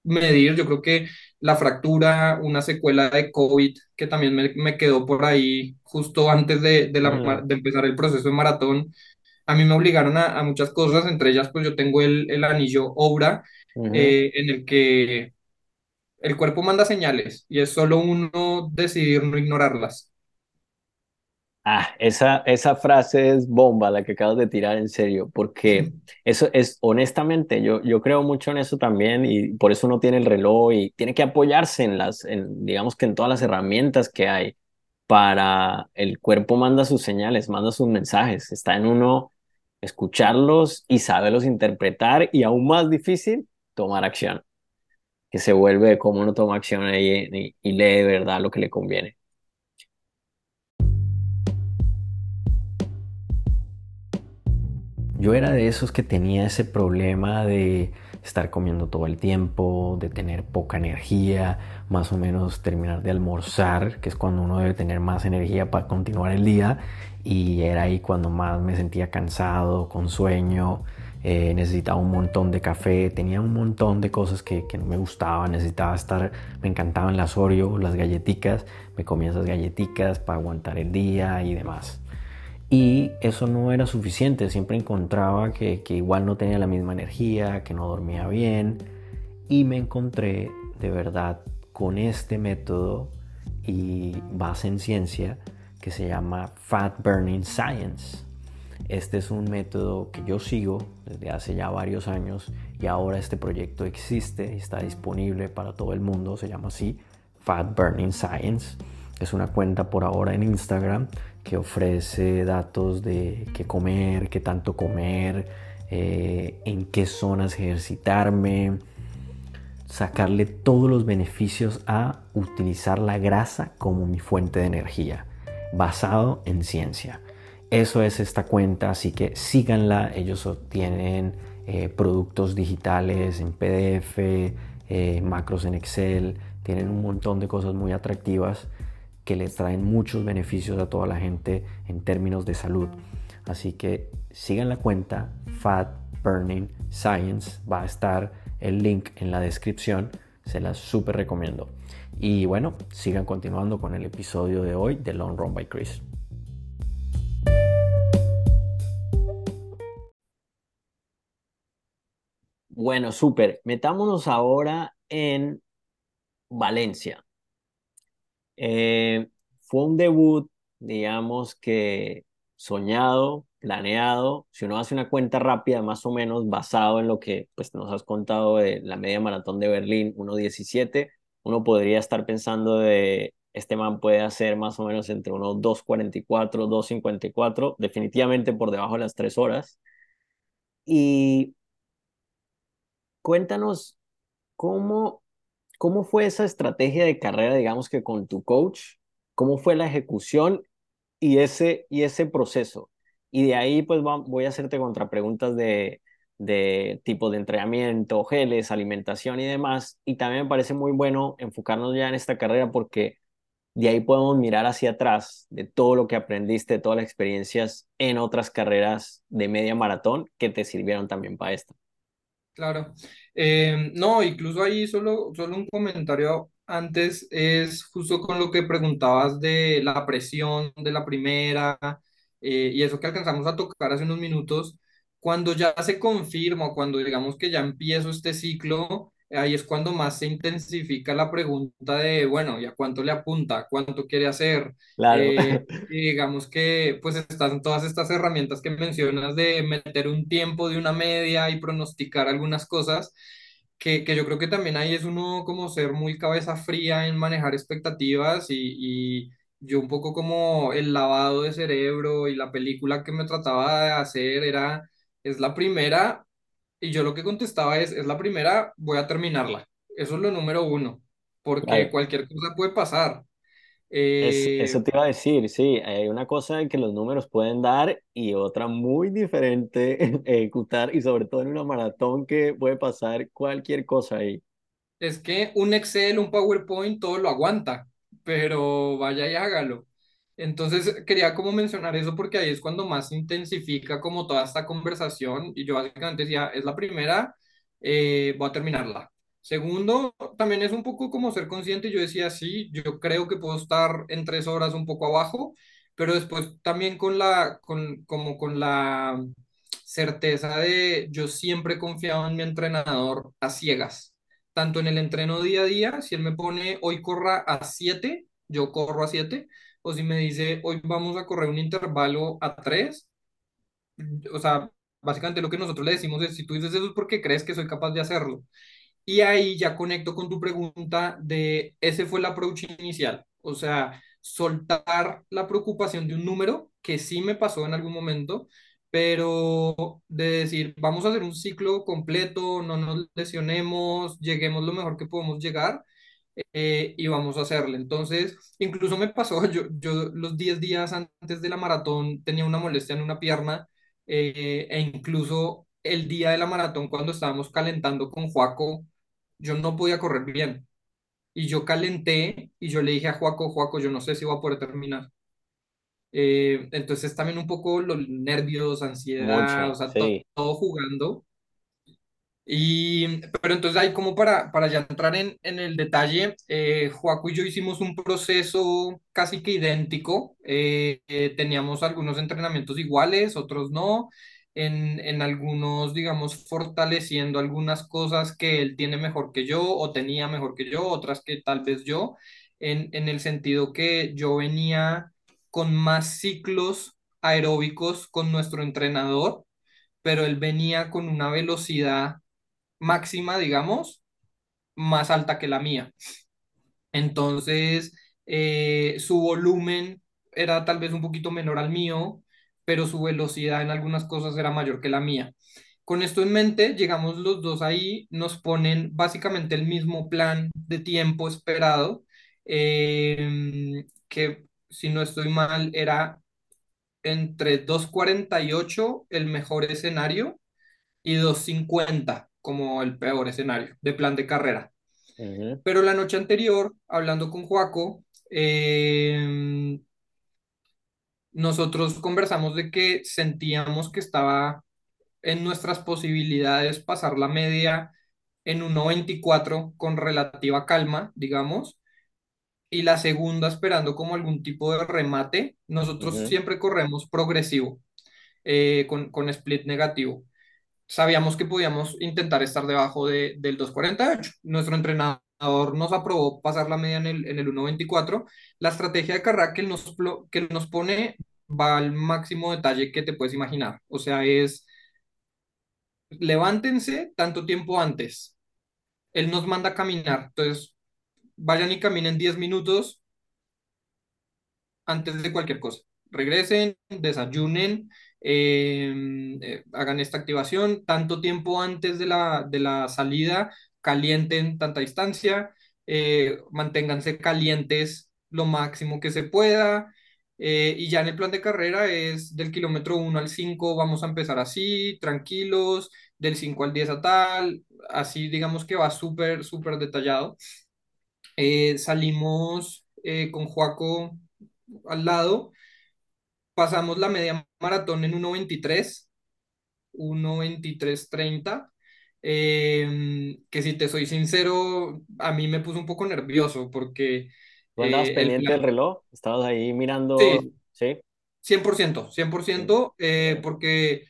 S2: medir. Yo creo que la fractura, una secuela de COVID que también me, me quedó por ahí justo antes de, de, la
S1: Mm,
S2: de empezar el proceso de maratón, a mí me obligaron a, a muchas cosas, entre ellas pues yo tengo el, el anillo
S1: ujú.
S2: eh, en el que el cuerpo manda señales y es solo uno decidir no ignorarlas.
S1: Ah, esa, esa frase es bomba la que acabas de tirar en serio, porque *laughs* eso es, honestamente, yo, yo creo mucho en eso también y por eso uno tiene el reloj y tiene que apoyarse en las, en, digamos que en todas las herramientas que hay para el cuerpo manda sus señales, manda sus mensajes, está en uno escucharlos y saberlos interpretar y aún más difícil, tomar acción, que se vuelve como uno toma acción ahí y, y lee de verdad lo que le conviene. Yo era de esos que tenía ese problema de estar comiendo todo el tiempo, de tener poca energía, más o menos terminar de almorzar, que es cuando uno debe tener más energía para continuar el día, y era ahí cuando más me sentía cansado, con sueño, eh, necesitaba un montón de café, tenía un montón de cosas que, no me gustaban, necesitaba estar, me encantaban las Oreo, las galletitas, me comía esas galletitas para aguantar el día y demás. Y eso no era suficiente, siempre encontraba que, igual no tenía la misma energía, que no dormía bien. Y me encontré de verdad con este método y base en ciencia que se llama Fat Burning Science. Este es un método que yo sigo desde hace ya varios años y ahora este proyecto existe y está disponible para todo el mundo, se llama así Fat Burning Science. Es una cuenta por ahora en Instagram que ofrece datos de qué comer, qué tanto comer, eh, en qué zonas ejercitarme, sacarle todos los beneficios a utilizar la grasa como mi fuente de energía, basado en ciencia. Eso es esta cuenta, así que síganla. Ellos obtienen eh, productos digitales en PDF, eh, macros en Excel, tienen un montón de cosas muy atractivas que les traen muchos beneficios a toda la gente en términos de salud. Así que sigan la cuenta Fat Burning Science. Va a estar el link en la descripción. Se las súper recomiendo. Y bueno, sigan continuando con el episodio de hoy de Long Run by Chris. Bueno, súper. Metámonos ahora en Valencia. Eh, fue un debut, digamos que soñado, planeado. Si uno hace una cuenta rápida, más o menos basado en lo que pues, nos has contado de la media maratón de Berlín, 1.17, uno podría estar pensando de este man puede hacer más o menos entre unos 2.44, 2.54, definitivamente por debajo de las 3 horas. Y cuéntanos cómo ¿Cómo fue esa estrategia de carrera, digamos que con tu coach? ¿Cómo fue la ejecución y ese, y ese proceso? Y de ahí pues voy a hacerte contrapreguntas de, de tipo de entrenamiento, geles, alimentación y demás. Y también me parece muy bueno enfocarnos ya en esta carrera porque de ahí podemos mirar hacia atrás de todo lo que aprendiste, de todas las experiencias en otras carreras de media maratón que te sirvieron también para esta.
S2: Claro. Eh, no, incluso ahí solo, solo un comentario antes es justo con lo que preguntabas de la presión de la primera eh, y eso que alcanzamos a tocar hace unos minutos. Cuando ya se confirma, cuando digamos que ya empiezo este ciclo, ahí es cuando más se intensifica la pregunta de, bueno, ¿y a cuánto le apunta? ¿Cuánto quiere hacer?
S1: Claro.
S2: Eh, *laughs* digamos que pues están todas estas herramientas que mencionas de meter un tiempo de una media y pronosticar algunas cosas, que, que yo creo que también ahí es uno como ser muy cabeza fría en manejar expectativas y, y yo un poco como el lavado de cerebro y la película que me trataba de hacer era, es la primera y yo lo que contestaba es, es la primera, voy a terminarla. Eso es lo número uno, porque cualquier cosa puede pasar.
S1: Es,
S2: Eh,
S1: eso te iba a decir, sí, hay una cosa que los números pueden dar y otra muy diferente *laughs* ejecutar y sobre todo en una maratón que puede pasar cualquier cosa ahí.
S2: es que un Excel, un PowerPoint, todo lo aguanta, pero vaya y hágalo. Entonces quería como mencionar eso porque ahí es cuando más se intensifica como toda esta conversación y yo básicamente decía, es la primera, eh, voy a terminarla. Segundo, también es un poco como ser consciente, yo decía, sí, yo creo que puedo estar en tres horas un poco abajo, pero después también con la, con, como con la certeza de yo siempre he confiado en mi entrenador a ciegas, tanto en el entreno día a día, si él me pone hoy corra a 7, yo corro a 7 o si me dice, hoy vamos a correr un intervalo a tres, o sea, básicamente lo que nosotros le decimos es, si tú dices eso es porque crees que soy capaz de hacerlo. Y ahí ya conecto con tu pregunta de, ese fue el approach inicial, o sea, soltar la preocupación de un número, que sí me pasó en algún momento, pero de decir, vamos a hacer un ciclo completo, no nos lesionemos, lleguemos lo mejor que podemos llegar eh, y vamos a hacerle. Entonces, incluso me pasó, *laughs* yo, yo los 10 días antes de la maratón tenía una molestia en una pierna eh, e incluso el día de la maratón cuando estábamos calentando con Joaco, yo no podía correr bien. Y yo calenté y yo le dije a Joaco, Joaco, yo no sé si voy a poder terminar. Eh, entonces también un poco los nervios, ansiedad, o
S1: Mucho,
S2: sea, to-
S1: sí.
S2: todo jugando. Y, pero entonces ahí como para, para ya entrar en, en el detalle, eh, Joaco y yo hicimos un proceso casi que idéntico. Eh, eh, teníamos algunos entrenamientos iguales, otros no. En, en algunos, digamos, fortaleciendo algunas cosas que él tiene mejor que yo o tenía mejor que yo, otras que tal vez yo, en, en el sentido que yo venía con más ciclos aeróbicos con nuestro entrenador, pero él venía con una velocidad máxima, digamos, más alta que la mía. Entonces, eh, su volumen era tal vez un poquito menor al mío, pero su velocidad en algunas cosas era mayor que la mía. Con esto en mente, llegamos los dos ahí, nos ponen básicamente el mismo plan de tiempo esperado, em, que si no estoy mal era entre 2.48 el mejor escenario y 2.50 como el peor escenario de plan de carrera. Pero la noche anterior, hablando con Joaco, em, nosotros conversamos de que sentíamos que estaba en nuestras posibilidades pasar la media en 1.24 con relativa calma, digamos, y la segunda esperando como algún tipo de remate. Nosotros siempre corremos progresivo, eh, con, con split negativo. Sabíamos que podíamos intentar estar debajo de, del 2.48. Nuestro entrenador nos aprobó pasar la media en el, en el 1.24. La estrategia de carrera que nos, que nos pone va al máximo detalle que te puedes imaginar. O sea, es levántense tanto tiempo antes. Él nos manda a caminar. Entonces, vayan y caminen 10 minutos antes de cualquier cosa. Regresen, desayunen, eh, eh, hagan esta activación tanto tiempo antes de la, de la salida, calienten tanta distancia, eh, manténganse calientes lo máximo que se pueda. eh, y ya en el plan de carrera es del kilómetro uno al 5 vamos a empezar así, tranquilos, del 5 al 10 a tal, así digamos que va súper, súper detallado. Salimos con Joaco al lado, pasamos la media maratón en 1.23, 1.23.30, eh, que si te soy sincero, a mí me puso un poco nervioso porque
S1: ¿Tú andabas
S2: eh,
S1: pendiente del reloj? ¿Estabas ahí mirando?
S2: sí,
S1: Sí.
S2: 100%,
S1: Sí.
S2: 100%, eh, porque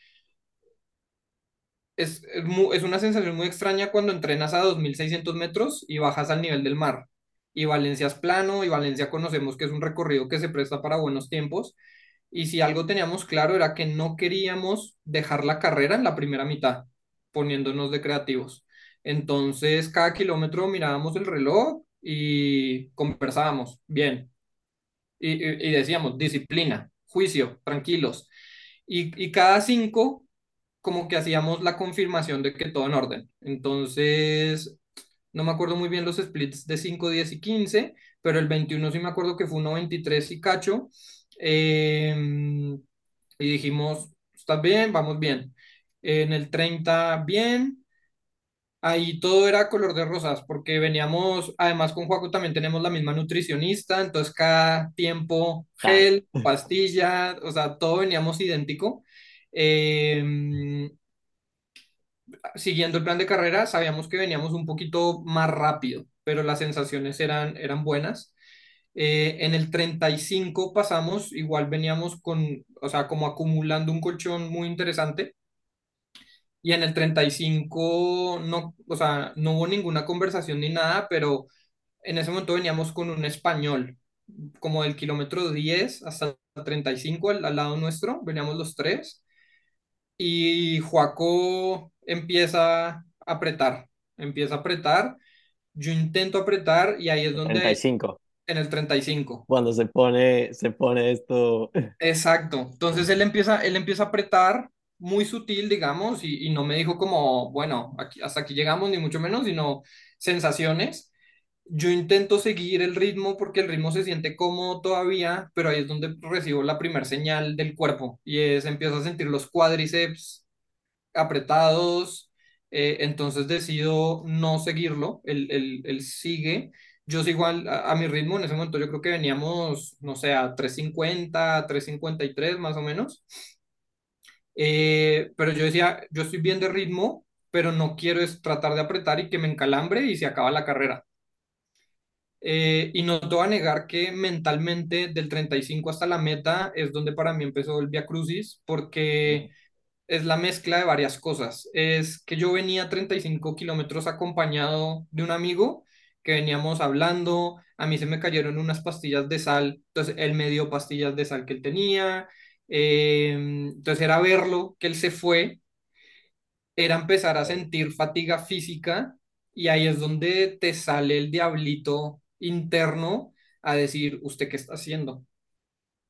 S2: es, es, es una sensación muy extraña cuando entrenas a 2.600 metros y bajas al nivel del mar. Y Valencia es plano y Valencia conocemos que es un recorrido que se presta para buenos tiempos. Y si algo teníamos claro era que no queríamos dejar la carrera en la primera mitad, poniéndonos de creativos. Entonces, cada kilómetro mirábamos el reloj y conversábamos, bien. Y, y- decíamos, disciplina, juicio, tranquilos. Y, y cada cinco como que hacíamos la confirmación de que todo en orden. Entonces, no me acuerdo muy bien los splits de 5 10 y 15 pero el 21 sí me acuerdo que fue uno 23 y cacho. Eh, y dijimos, ¿estás bien? Vamos bien. En el 30 bien. Ahí todo era color de rosas, porque veníamos, además con Juaco también tenemos la misma nutricionista, entonces cada tiempo gel, pastilla, o sea, todo veníamos idéntico. Eh, siguiendo el plan de carrera, sabíamos que veníamos un poquito más rápido, pero las sensaciones eran, eran buenas. Eh, en el 35 pasamos, igual veníamos con, o sea, como acumulando un colchón muy interesante. Y en el 35 no, o sea, no hubo ninguna conversación ni nada, pero en ese momento veníamos con un español, como del kilómetro 10 hasta el 35 al, al lado nuestro, veníamos los tres. Y Joaco empieza a apretar, empieza a apretar, yo intento apretar y ahí es donde
S1: cinco
S2: en el 35.
S1: Cuando se pone, se pone esto. *laughs*
S2: Exacto. Entonces él empieza, él empieza a apretar muy sutil, digamos, y, y no me dijo como, bueno, aquí, hasta aquí llegamos, ni mucho menos, sino sensaciones. Yo intento seguir el ritmo porque el ritmo se siente cómodo todavía, pero ahí es donde recibo la primera señal del cuerpo y es empiezo a sentir los cuádriceps apretados, eh, entonces decido no seguirlo, él, él- él sigue, yo sigo al- a, a mi ritmo, en ese momento yo creo que veníamos, no sé, a 350, 353 más o menos, Eh, pero yo decía, yo estoy bien de ritmo, pero no quiero es tratar de apretar y que me encalambre y se acaba la carrera. Eh, y no te voy a negar que mentalmente del 35 hasta la meta es donde para mí empezó el Via Crucis, porque es la mezcla de varias cosas. Es que yo venía 35 kilómetros acompañado de un amigo que veníamos hablando, a mí se me cayeron unas pastillas de sal, entonces él me dio pastillas de sal que él tenía, Eh, entonces era verlo, que él se fue, era empezar a sentir fatiga física y ahí es donde te sale el diablito interno a decir, ¿usted qué está haciendo?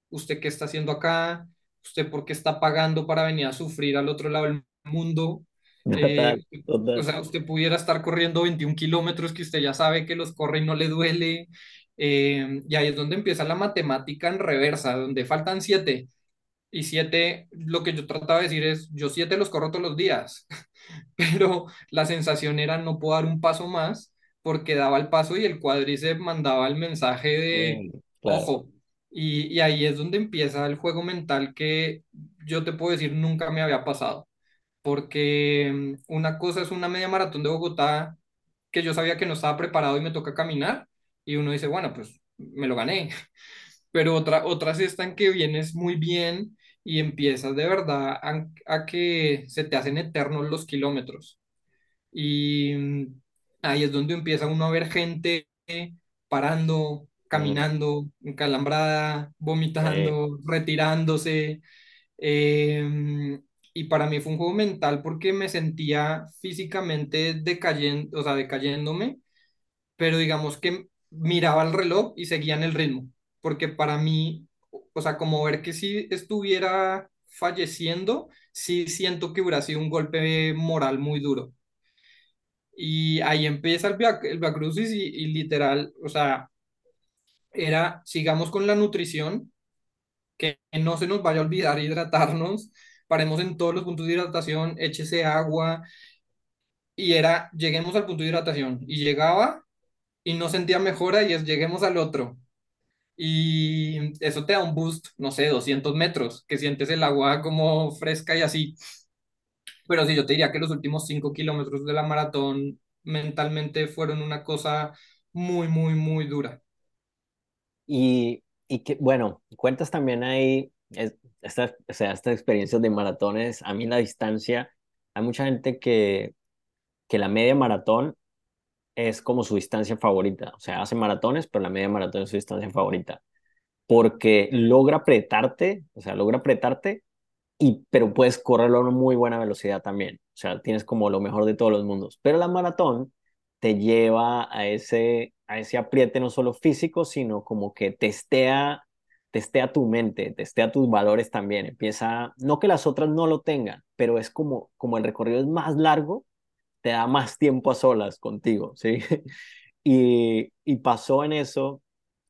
S2: ¿Usted qué está haciendo acá? ¿Usted por qué está pagando para venir a sufrir al otro lado del mundo? *laughs*
S1: Total,
S2: Eh, o sea, usted pudiera estar corriendo 21 kilómetros que usted ya sabe que los corre y no le duele. Eh, y ahí es donde empieza la matemática en reversa, donde faltan siete. Y siete, lo que yo trataba de decir es, yo siete los corro todos los días, *laughs* pero la sensación era no puedo dar un paso más porque daba el paso y el cuádriceps mandaba el mensaje de,
S1: Mm, claro.
S2: ojo, y, y ahí es donde empieza el juego mental que yo te puedo decir nunca me había pasado, porque mm, una cosa es una media maratón de Bogotá que yo sabía que no estaba preparado y me toca caminar, y uno dice, bueno, pues me lo gané, *laughs* pero otra, otras están que vienes muy bien y empiezas de verdad a, a que se te hacen eternos los kilómetros. Y mm, ahí es donde empieza uno a ver gente parando,
S1: Mm,
S2: caminando, encalambrada,
S1: sí,
S2: vomitando, retirándose. Eh, y para mí fue un juego mental porque me sentía físicamente decayendo, o sea, decayéndome pero digamos que miraba el reloj y seguía en el ritmo, porque para mí, o sea, como ver que si estuviera falleciendo, sí siento que hubiera sido un golpe moral muy duro. Y ahí empieza el Via, el Crucis y, y literal, o sea, era, sigamos con la nutrición, que no se nos vaya a olvidar hidratarnos, paremos en todos los puntos de hidratación, échese agua, y era, lleguemos al punto de hidratación, y llegaba y no sentía mejora y es, lleguemos al otro. y eso te da un boost, no sé, 200 metros, que sientes el agua como fresca y así. Pero sí, yo te diría que los últimos 5 kilómetros de la maratón mentalmente fueron una cosa muy, muy, muy dura.
S1: Y, y que, bueno, cuentas también ahí, es- esta, o sea, estas experiencias de maratones, a mí la distancia, hay mucha gente que, que la media maratón es como su distancia favorita, o sea, hace maratones, pero la media maratón es su distancia favorita, porque logra apretarte, o sea, logra apretarte y, pero puedes correrlo a una muy buena velocidad también. O sea, tienes como lo mejor de todos los mundos. Pero la maratón te lleva a ese, a ese apriete no solo físico, sino como que testea, testea tu mente, testea tus valores también. Empieza, no que las otras no lo tengan, pero es como, como el recorrido es más largo, te da más tiempo a solas contigo, ¿sí? *laughs* Y, y pasó en eso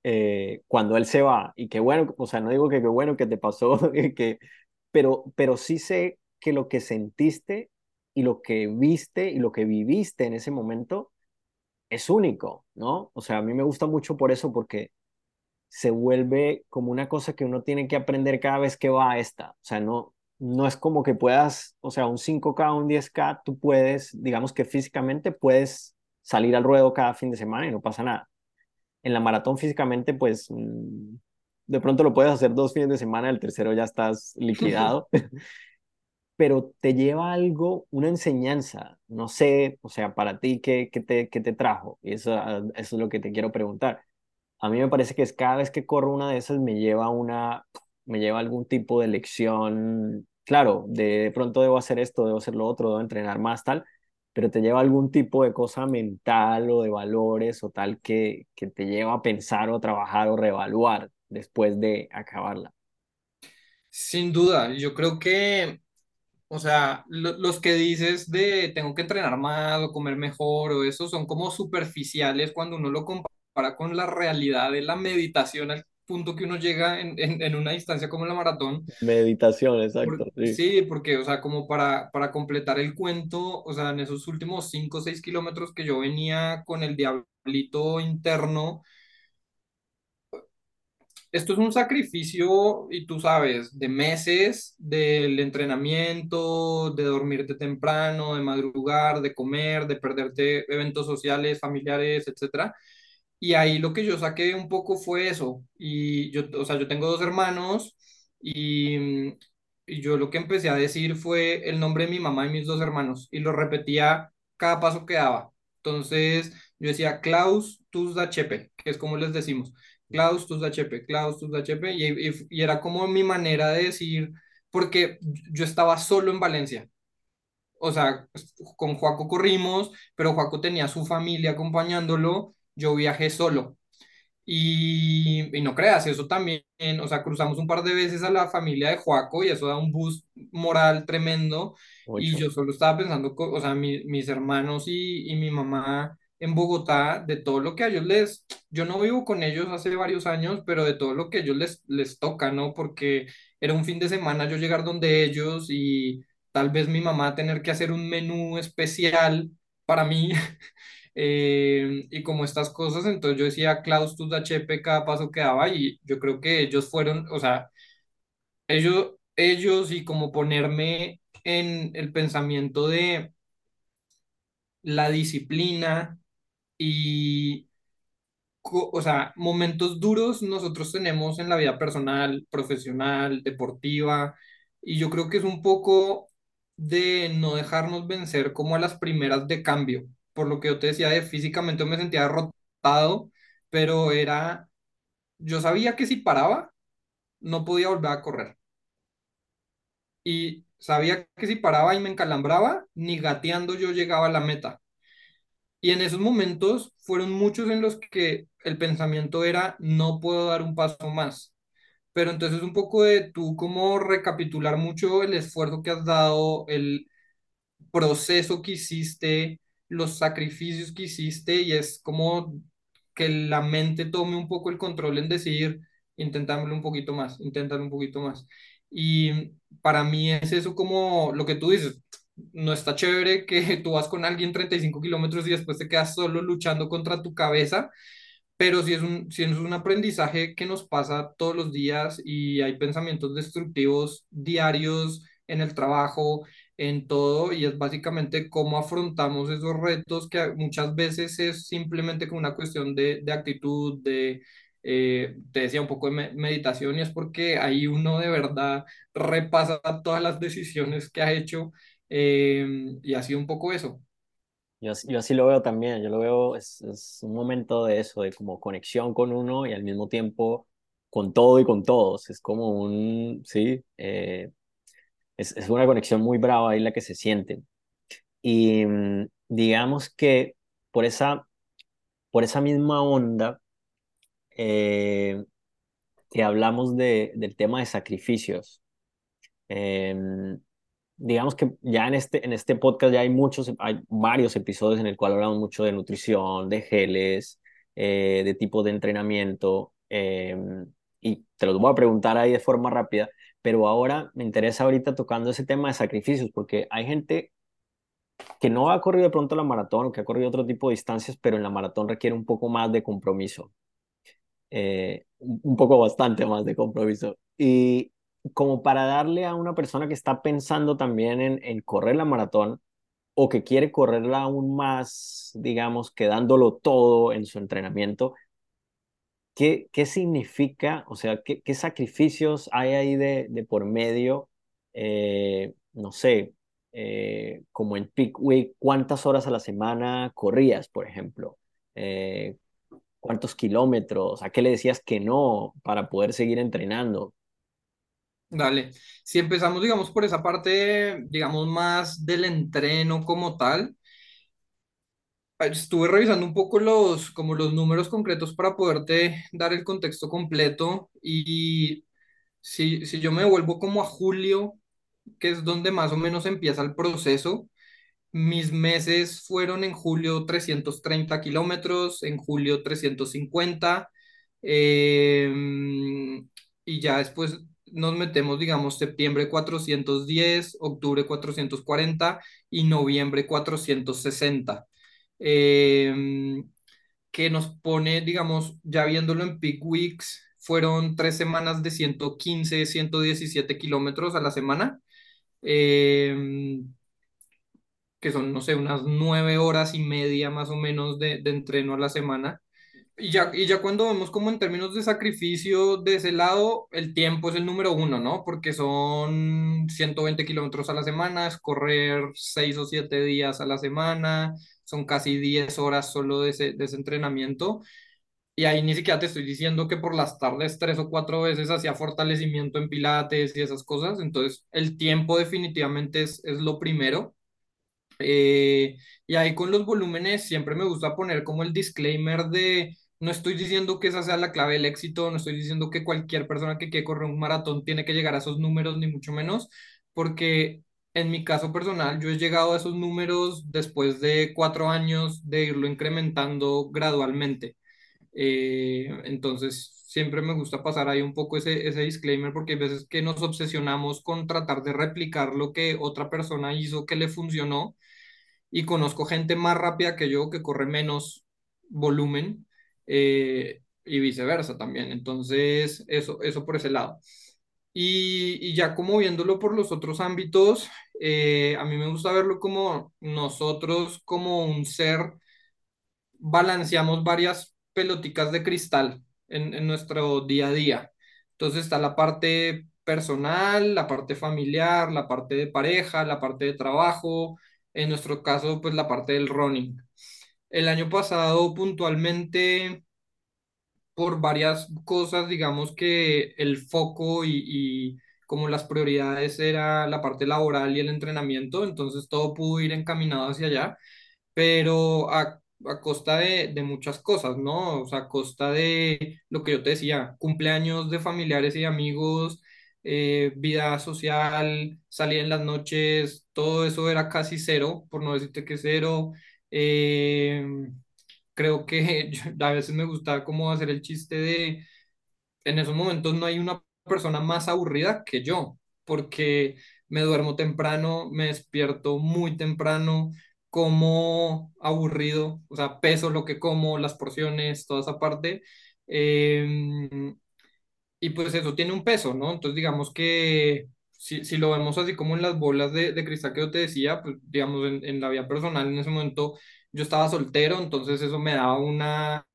S1: eh, cuando él se va. Y qué bueno, o sea, no digo que qué bueno que te pasó, *laughs* que, pero, pero sí sé que lo que sentiste y lo que viste y lo que viviste en ese momento es único, ¿no? O sea, a mí me gusta mucho por eso, porque se vuelve como una cosa que uno tiene que aprender cada vez que va a esta. O sea, no, no es como que puedas, o sea, un 5K, un 10K, tú puedes, digamos que físicamente puedes salir al ruedo cada fin de semana y no pasa nada. En la maratón físicamente, pues mm, de pronto lo puedes hacer dos fines de semana, el tercero ya estás *laughs* liquidado, *laughs* pero te lleva algo, una enseñanza, no sé, o sea, para ti, ¿qué, qué te, qué te trajo? Y eso, ah, eso es lo que te quiero preguntar. A mí me parece que es cada vez que corro una de esas me lleva una, me lleva algún tipo de lección, claro, de, pronto debo hacer esto, debo hacer lo otro, debo entrenar más, tal, pero te lleva algún tipo de cosa mental o de valores o tal que, que te lleva a pensar o trabajar o reevaluar después de acabarla.
S2: Sin duda, yo creo que, o sea, lo- los que dices de tengo que entrenar más o comer mejor o eso son como superficiales cuando uno lo compara con la realidad de la meditación al punto que uno llega en, en en una distancia como la maratón
S1: Meditación, exacto,
S2: Por-
S1: sí.
S2: sí, porque, o sea, como para, para completar el cuento, o sea, en esos últimos 5 o 6 kilómetros que yo venía con el diablito interno, esto es un sacrificio, y tú sabes, de meses del entrenamiento, de dormirte temprano, de madrugar, de comer, de perderte eventos sociales, familiares, etcétera. Y ahí lo que yo saqué un poco fue eso. Y yo, o sea, yo tengo dos hermanos y, mm, y yo lo que empecé a decir fue el nombre de mi mamá y mis dos hermanos y lo repetía cada paso que daba. Entonces yo decía Klaus Tusda Chepe, que es como les decimos. Klaus tus HP, Klaus tus HP, y, y, y era como mi manera de decir, porque yo estaba solo en Valencia. O sea, con Joaco corrimos, pero Joaco tenía su familia acompañándolo, yo viajé solo. Y, y, no creas, eso también, o sea, cruzamos un par de veces a la familia de Joaco y eso da un boost moral tremendo. Y yo solo estaba pensando, o sea, mi- mis hermanos y, y mi mamá en Bogotá, de todo lo que a ellos les, yo no vivo con ellos hace varios años, pero de todo lo que a ellos les, les toca, ¿no? Porque era un fin de semana yo llegar donde ellos y tal vez mi mamá tener que hacer un menú especial para mí *laughs* eh, y como estas cosas, entonces yo decía Klaus tus HP cada paso que daba y yo creo que ellos fueron, o sea, ellos, ellos y como ponerme en el pensamiento de la disciplina y, o sea, momentos duros nosotros tenemos en la vida personal, profesional, deportiva, y yo creo que es un poco de no dejarnos vencer como a las primeras de cambio, por lo que yo te decía de físicamente me sentía derrotado, pero era, yo sabía que si paraba, no podía volver a correr, y sabía que si paraba y me encalambraba, ni gateando yo llegaba a la meta. Y en esos momentos fueron muchos en los que el pensamiento era, no puedo dar un paso más. Pero entonces un poco de tú como recapitular mucho el esfuerzo que has dado, el proceso que hiciste, los sacrificios que hiciste y es como que la mente tome un poco el control en decir, intentámoslo un poquito más, inténtalo un poquito más. Y para mí es eso como lo que tú dices, no está chévere que *laughs* tú vas con alguien 35 kilómetros y después te quedas solo luchando contra tu cabeza, pero si es un, si es un aprendizaje que nos pasa todos los días y hay pensamientos destructivos diarios en el trabajo, en todo, y es básicamente cómo afrontamos esos retos que muchas veces es simplemente como una cuestión de, de actitud, de, eh, te decía un poco de me- meditación, y es porque ahí uno de verdad repasa todas las decisiones que ha hecho, eh, y ha sido un poco eso.
S1: Yo, yo así lo veo también, yo lo veo, es, es un momento de eso, de como conexión con uno y al mismo tiempo con todo y con todos. Es como un, sí, eh, es, es una conexión muy brava ahí la que se siente. Y mm, digamos que por esa, por esa misma onda eh, que hablamos de, del tema de sacrificios. em, digamos que ya en este, en este podcast ya hay muchos, hay varios episodios en el cual hablamos mucho de nutrición, de geles, eh, de tipo de entrenamiento, eh, y te los voy a preguntar ahí de forma rápida, pero ahora me interesa ahorita tocando ese tema de sacrificios, porque hay gente que no ha corrido de pronto la maratón, que ha corrido otro tipo de distancias, pero en la maratón requiere un poco más de compromiso eh, un poco bastante más de compromiso. Y como para darle a una persona que está pensando también en, en correr la maratón o que quiere correrla aún más, digamos, quedándolo todo en su entrenamiento, ¿qué, qué significa? O sea, ¿qué, qué sacrificios hay ahí de, de por medio? Eh, no sé, eh, como en peak week, ¿cuántas horas a la semana corrías, por ejemplo? Eh, cuántos kilómetros, a qué le decías que no para poder seguir entrenando.
S2: Dale, si empezamos, digamos, por esa parte, digamos, más del entreno como tal, estuve revisando un poco los, como los números concretos para poderte dar el contexto completo y si, si yo me vuelvo como a julio, que es donde más o menos empieza el proceso, mis meses fueron en julio 330 kilómetros, en julio 350, em, y ya después nos metemos, digamos, septiembre 410, octubre 440 y noviembre 460. Em, que nos pone, digamos, ya viéndolo en peak weeks, fueron tres semanas de 115, 117 kilómetros a la semana. em, que son, no sé, unas nueve horas y media más o menos de, de entreno a la semana. Y ya, y ya cuando vemos como en términos de sacrificio de ese lado, el tiempo es el número uno, ¿no? Porque son 120 kilómetros a la semana, es correr seis o siete días a la semana, son casi 10 horas solo de ese, de ese entrenamiento. Y ahí ni siquiera te estoy diciendo que por las tardes tres o cuatro veces hacía fortalecimiento en pilates y esas cosas. Entonces, el tiempo definitivamente es, es lo primero. Eh, y ahí con los volúmenes siempre me gusta poner como el disclaimer de no estoy diciendo que esa sea la clave del éxito, no estoy diciendo que cualquier persona que quiere correr un maratón tiene que llegar a esos números, ni mucho menos, porque en mi caso personal yo he llegado a esos números después de cuatro años de irlo incrementando gradualmente. Eh, entonces, siempre me gusta pasar ahí un poco ese, ese disclaimer porque hay veces que nos obsesionamos con tratar de replicar lo que otra persona hizo que le funcionó y conozco gente más rápida que yo que corre menos volumen eh, y viceversa también. Entonces, eso, eso por ese lado. Y, y ya como viéndolo por los otros ámbitos, eh, a mí me gusta verlo como nosotros, como un ser balanceamos varias peloticas de cristal en, en nuestro día a día. Entonces está la parte personal, la parte familiar, la parte de pareja, la parte de trabajo, en nuestro caso, pues la parte del running. El año pasado, puntualmente, por varias cosas, digamos que el foco y, y como las prioridades era la parte laboral y el entrenamiento, entonces todo pudo ir encaminado hacia allá pero a, a costa de, de muchas cosas, ¿no? O sea, a costa de lo que yo te decía, cumpleaños de familiares y amigos, eh, vida social, salir en las noches, todo eso era casi cero, por no decirte que cero. Eh, creo que *laughs* yo- a veces me gusta como hacer el chiste de en esos momentos no hay una persona más aburrida que yo, porque me duermo temprano, me despierto muy temprano, como aburrido, o sea, peso lo que como, las porciones, toda esa parte. em, y pues eso tiene un peso, ¿no? Entonces digamos que si, si lo vemos así como en las bolas de, de cristal que yo te decía, pues digamos en, en la vida personal en ese momento yo estaba soltero, entonces eso me daba una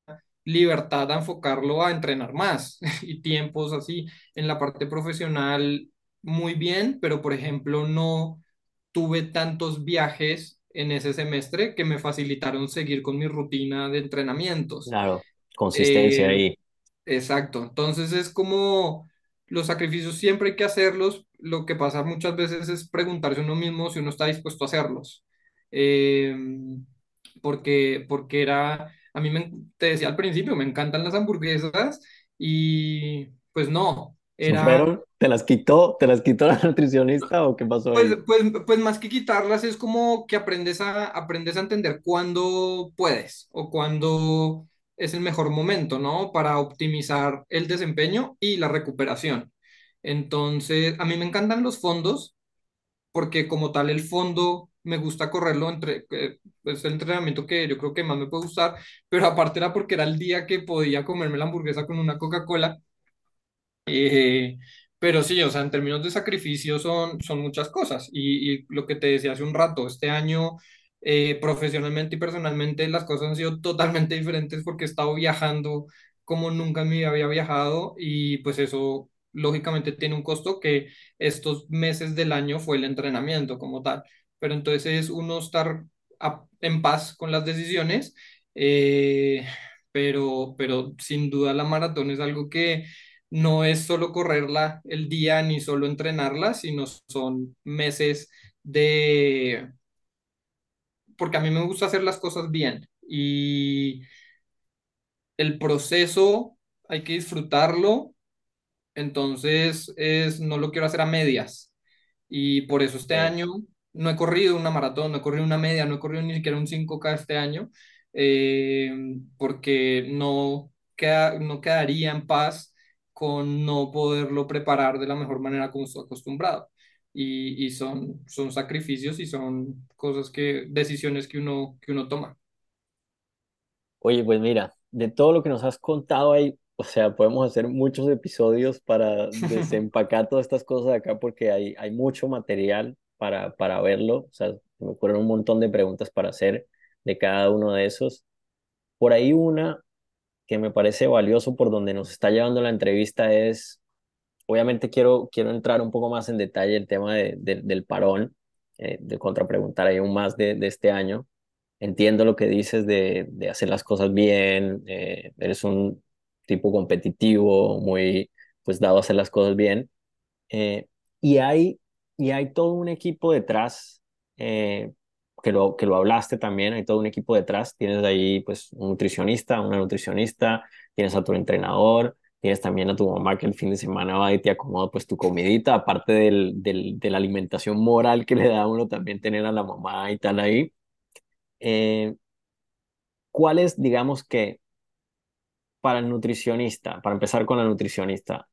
S2: libertad a enfocarlo a entrenar más *laughs* y tiempos así. En la parte profesional muy bien, pero por ejemplo no tuve tantos viajes en ese semestre que me facilitaron seguir con mi rutina de entrenamientos.
S1: Claro, consistencia
S2: Eh,
S1: ahí.
S2: Exacto, entonces es como los sacrificios siempre hay que hacerlos, lo que pasa muchas veces es preguntarse uno mismo si uno está dispuesto a hacerlos. Eh, porque, porque era, a mí me, te decía al principio, me encantan las hamburguesas y pues no,
S1: ¿Se
S2: era?
S1: ¿Te las quitó? ¿Te las quitó la *laughs* nutricionista o qué pasó
S2: Pues,
S1: ahí?
S2: pues, pues más que quitarlas es como que aprendes a, aprendes a entender cuándo puedes o cuándo es el mejor momento, ¿no? Para optimizar el desempeño y la recuperación. Entonces, a mí me encantan los fondos porque como tal el fondo me gusta correrlo entre, eh, es el entrenamiento que yo creo que más me puede gustar, pero aparte era porque era el día que podía comerme la hamburguesa con una Coca-Cola eh, pero sí, o sea, en términos de sacrificio son, son muchas cosas. Y, lo que te decía hace un rato, este año, eh, profesionalmente y personalmente, las cosas han sido totalmente *laughs* diferentes porque he estado viajando como nunca en mi vida había viajado y pues eso lógicamente tiene un costo que estos meses del año fue el entrenamiento como tal. Pero entonces es uno estar a- en paz con las decisiones, eh, pero, pero sin duda la maratón es algo que no es solo correrla el día ni solo entrenarla, sino son meses de... porque a mí me gusta hacer las cosas bien y el proceso hay que disfrutarlo, entonces es, no lo quiero hacer a medias. Y por eso este año no he corrido una maratón, no he corrido una media, no he corrido ni siquiera un cinco k este año, eh, porque no, queda, no quedaría en paz con no poderlo preparar de la mejor manera como estoy acostumbrado. Y, y son, son sacrificios y son cosas que, decisiones que uno, que uno toma.
S1: Oye, pues mira, de todo lo que nos has contado ahí, o sea, podemos hacer muchos episodios para *laughs* desempacar todas estas cosas de acá porque hay, hay mucho material para, para verlo. O sea, se me ocurren un montón de preguntas para hacer de cada uno de esos. Por ahí una que me parece valioso por donde nos está llevando la entrevista es, obviamente quiero, quiero entrar un poco más en detalle el tema de, de- del parón, eh, de contrapreguntar aún más de, de este año. entiendo lo que dices de, de hacer las cosas bien, eh, eres un tipo competitivo, muy pues dado a hacer las cosas bien. Eh, y, hay, y hay todo un equipo detrás, eh, que, lo, que lo hablaste también, hay todo un equipo detrás. Tienes ahí pues un nutricionista, una nutricionista, tienes a tu entrenador, tienes también a tu mamá que el fin de semana va y te acomoda pues tu comidita, aparte del, del, de la alimentación moral que le da a uno también tener a la mamá y tal ahí. Eh, ¿Cuál es, digamos que, para el nutricionista, para empezar con la nutricionista,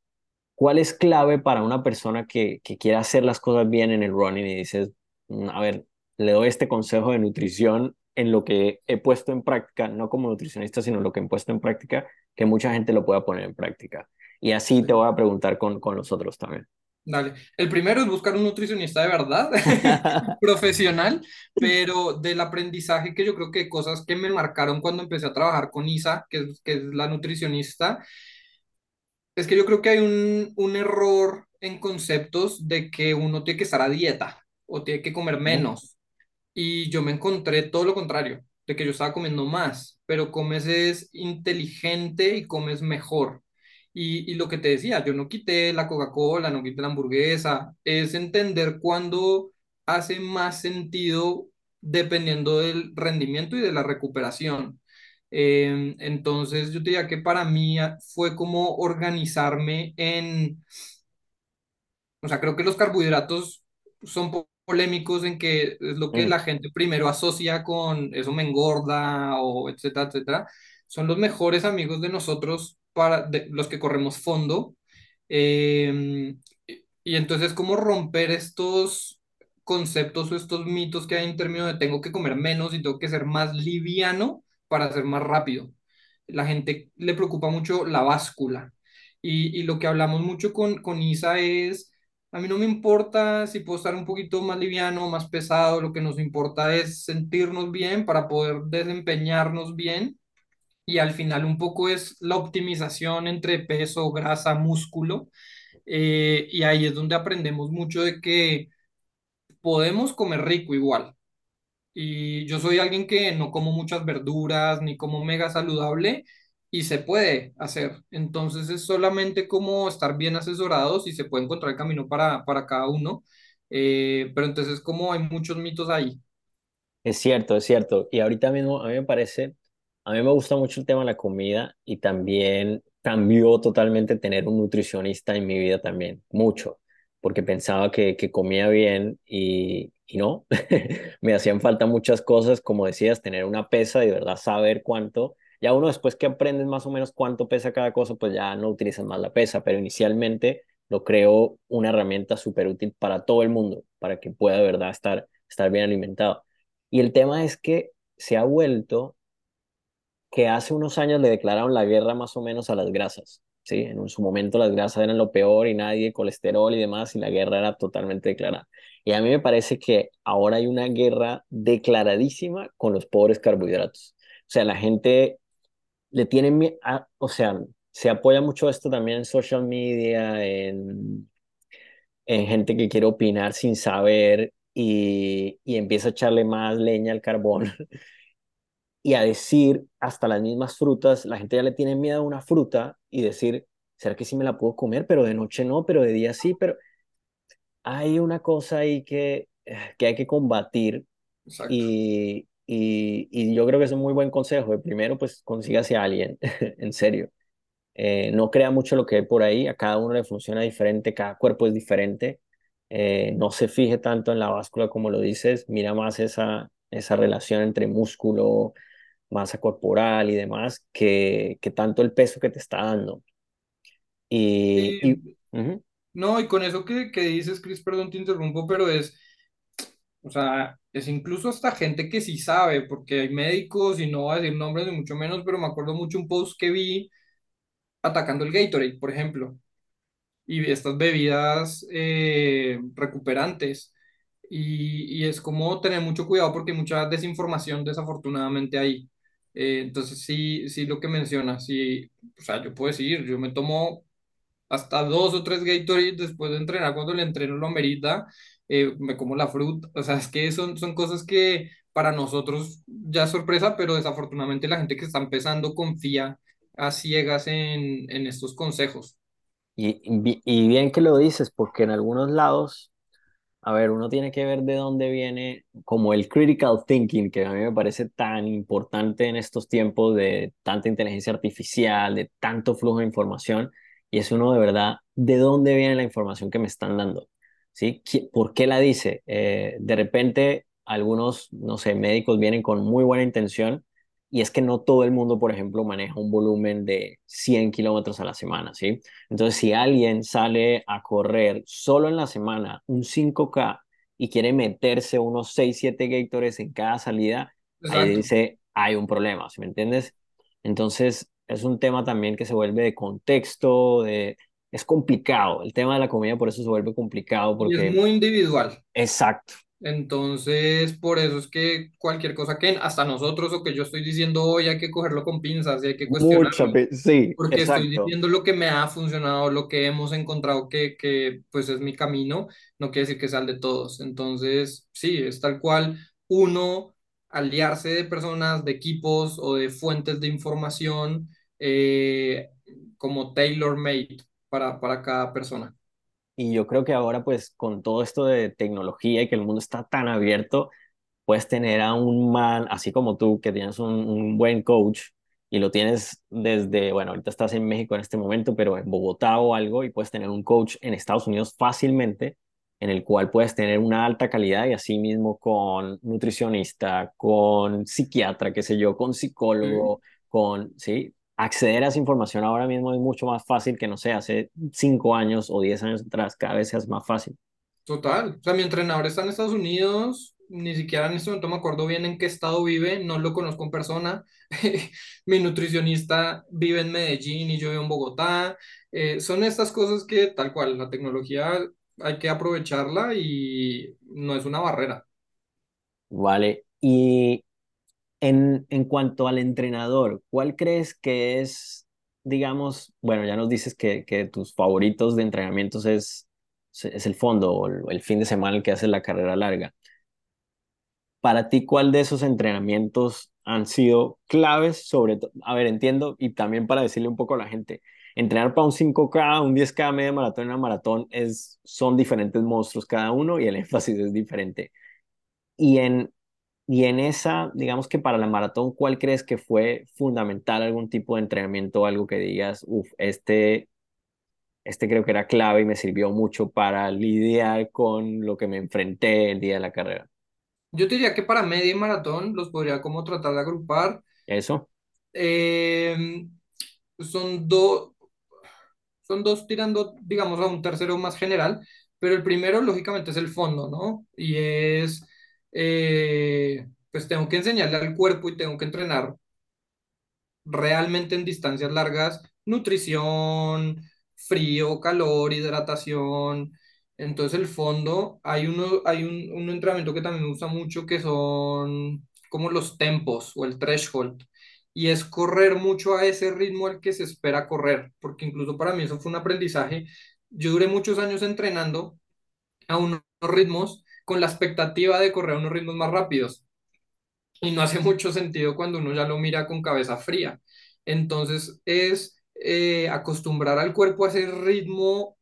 S1: ¿Cuál es clave para una persona que, que quiera hacer las cosas bien en el running y dices, "Mm, a ver, le doy este consejo de nutrición en lo que he puesto en práctica, no como nutricionista, sino lo que he puesto en práctica, que mucha gente lo pueda poner en práctica? Y así te voy a preguntar con, con los otros también.
S2: Dale. El primero es buscar un nutricionista de verdad, *laughs* *laughs* profesional, pero del aprendizaje que yo creo que cosas que me marcaron cuando empecé a trabajar con Isa, que es, que es la nutricionista, es que yo creo que hay un, un error en conceptos de que uno tiene que estar a dieta o tiene que comer menos. Y yo me encontré todo lo contrario, de que yo estaba comiendo más, pero comes es inteligente y comes mejor. Y, y lo que te decía, yo no quité la Coca-Cola, no quité la hamburguesa, es entender cuándo hace más sentido dependiendo del rendimiento y de la recuperación. Eh, entonces, yo te diría que para mí ah, fue como organizarme en o sea, creo que los carbohidratos son po- polémicos en que es lo que
S1: Mm,
S2: la gente primero asocia con eso me engorda o etcétera, etcétera. Son los mejores amigos de nosotros para de- los que corremos fondo. Eh, y entonces, ¿cómo romper estos conceptos o estos mitos que hay en términos de tengo que comer menos y tengo que ser más liviano para ser más rápido? La gente le preocupa mucho la báscula. Y, lo que hablamos mucho con, con Isa es a mí no me importa si puedo estar un poquito más liviano, más pesado, lo que nos importa es sentirnos bien para poder desempeñarnos bien y al final un poco es la optimización entre peso, grasa, músculo eh, y ahí es donde aprendemos mucho de que podemos comer rico igual. Y yo soy alguien que no como muchas verduras ni como mega saludable y se puede hacer. Entonces es solamente como estar bien asesorados y se puede encontrar el camino para, para cada uno. Eh, pero entonces como hay muchos mitos ahí.
S1: Es cierto, es cierto. Y ahorita mismo a mí me parece, a mí me gusta mucho el tema de la comida y también cambió totalmente tener un nutricionista en mi vida también, mucho, porque pensaba que, que comía bien y, y no, *laughs* me hacían falta muchas cosas, como decías, tener una pesa y de verdad saber cuánto. Ya uno después que aprendes más o menos cuánto pesa cada cosa, pues ya no utilizas más la pesa, pero inicialmente lo creo una herramienta súper útil para todo el mundo, para que pueda de verdad estar, estar bien alimentado. Y el tema es que se ha vuelto que hace unos años le declararon la guerra más o menos a las grasas, ¿sí? En su momento las grasas eran lo peor y nadie, colesterol y demás, y la guerra era totalmente declarada. Y a mí me parece que ahora hay una guerra declaradísima con los pobres carbohidratos. O sea, la gente le tiene, a- o sea, se apoya mucho esto también en social media, en, en gente que quiere opinar sin saber y, y empieza a echarle más leña al carbón *laughs* y a decir hasta las mismas frutas, la gente ya le tiene miedo a una fruta y decir, ¿será que sí me la puedo comer? Pero de noche no, pero de día sí, pero hay una cosa ahí que, eh, que hay que combatir y, y, y yo creo que es un muy buen consejo. Primero, pues consígase a alguien, *laughs* en serio. Eh, no crea mucho lo que hay por ahí, a cada uno le funciona diferente, cada cuerpo es diferente. Eh, no se fije tanto en la báscula como lo dices, mira más esa, esa relación entre músculo, masa corporal y demás, que, que tanto el peso que te está dando. Y, y
S2: Sí,
S1: ujú,
S2: no, y con eso que, que dices, Chris, perdón, te interrumpo, pero es, o sea, es incluso hasta gente que sí sabe, porque hay médicos y no voy a decir nombres ni mucho menos, pero me acuerdo mucho un post que vi atacando el Gatorade, por ejemplo. y estas bebidas eh, recuperantes. Y, y es como tener mucho cuidado porque hay mucha desinformación desafortunadamente ahí. Eh, entonces sí, sí lo que mencionas, sí, o sea, yo puedo decir, yo me tomo hasta dos o tres Gatorade después de entrenar cuando el entreno lo amerita, eh, me como la fruta, o sea, es que son, son cosas que para nosotros ya es sorpresa, pero desafortunadamente la gente que está empezando confía a ciegas en, en estos consejos.
S1: Y y bien que lo dices, porque en algunos lados A ver, uno tiene que ver de dónde viene como el critical thinking, que a mí me parece tan importante en estos tiempos de tanta inteligencia artificial, de tanto flujo de información, y es uno de verdad, ¿de dónde viene la información que me están dando? ¿Sí? ¿Qui- ¿Por qué la dice? Eh, de repente, algunos, no sé, médicos vienen con muy buena intención, y es que no todo el mundo, por ejemplo, maneja un volumen de 100 kilómetros a la semana, ¿sí? Entonces, si alguien sale a correr solo en la semana un 5K y quiere meterse unos 6 7 Gatorades en cada salida, ahí dice, hay un problema, ¿sí me entiendes? Entonces, es un tema también que se vuelve de contexto, de... Es complicado, el tema de la comida por eso se vuelve complicado
S2: Y es
S1: porque,
S2: muy individual.
S1: exacto,
S2: Entonces, por eso es que cualquier cosa que hasta nosotros o que yo estoy diciendo hoy hay que cogerlo con pinzas y hay que
S1: mucha,
S2: cuestionarlo,
S1: pe- sí,
S2: porque estoy diciendo lo que me ha funcionado, lo que hemos encontrado que, que pues es mi camino, no quiere decir que sea el de todos. Entonces, sí, es tal cual uno aliarse de personas, de equipos o de fuentes de información eh, como tailor-made para, para cada persona.
S1: Y yo creo que ahora, pues, con todo esto de tecnología y que el mundo está tan abierto, puedes tener a un man, así como tú, que tienes un, un buen coach y lo tienes desde, bueno, ahorita estás en México en este momento, pero en Bogotá o algo, y puedes tener un coach en Estados Unidos fácilmente, en el cual puedes tener una alta calidad y así mismo con nutricionista, con psiquiatra, qué sé yo, con
S2: Sí.
S1: psicólogo, con, sí. Acceder a esa información ahora mismo es mucho más fácil que, no sé, hace cinco años o diez años atrás, cada vez es más fácil.
S2: Total, o sea, mi entrenador está en Estados Unidos, ni siquiera en este momento me acuerdo bien en qué estado vive, no lo conozco en persona. *laughs* Mi nutricionista vive en Medellín y yo vivo en Bogotá. Eh, son estas cosas que, tal cual, la tecnología hay que aprovecharla y no es una barrera.
S1: Vale. Y En, en cuanto al entrenador, ¿cuál crees que es, digamos, bueno, ya nos dices que, que tus favoritos de entrenamientos es, es el fondo o el, fin de semana el que haces la carrera larga? Para ti, ¿cuál de esos entrenamientos han sido claves? Sobre todo, a ver, entiendo, y también para decirle un poco a la gente, entrenar para un 5K, un 10K, media maratón, una maratón, es, son diferentes monstruos cada uno y el *laughs* énfasis es diferente. Y en, y en esa, digamos que para la maratón, ¿cuál crees que fue fundamental algún tipo de entrenamiento o algo que digas, uff, este, este creo que era clave y me sirvió mucho para lidiar con lo que me enfrenté el día de la carrera?
S2: Yo te diría que para media y maratón los podría como tratar de agrupar.
S1: ¿Eso?
S2: Eh, son dos, son dos tirando, digamos, a un tercero más general, pero el primero, lógicamente, es el fondo, ¿no? Y es, eh, pues tengo que enseñarle al cuerpo y tengo que entrenar realmente en distancias largas, nutrición, frío, calor, hidratación. Entonces, el fondo, hay uno, hay un, un entrenamiento que también me gusta mucho que son como los tempos o el threshold. Y es correr mucho a ese ritmo al que se espera correr, porque incluso para mí eso fue un aprendizaje. Yo duré muchos años entrenando a unos ritmos con la expectativa de correr unos ritmos más rápidos y no hace mucho sentido cuando uno ya lo mira con cabeza fría. Entonces es eh, acostumbrar al cuerpo a ese ritmo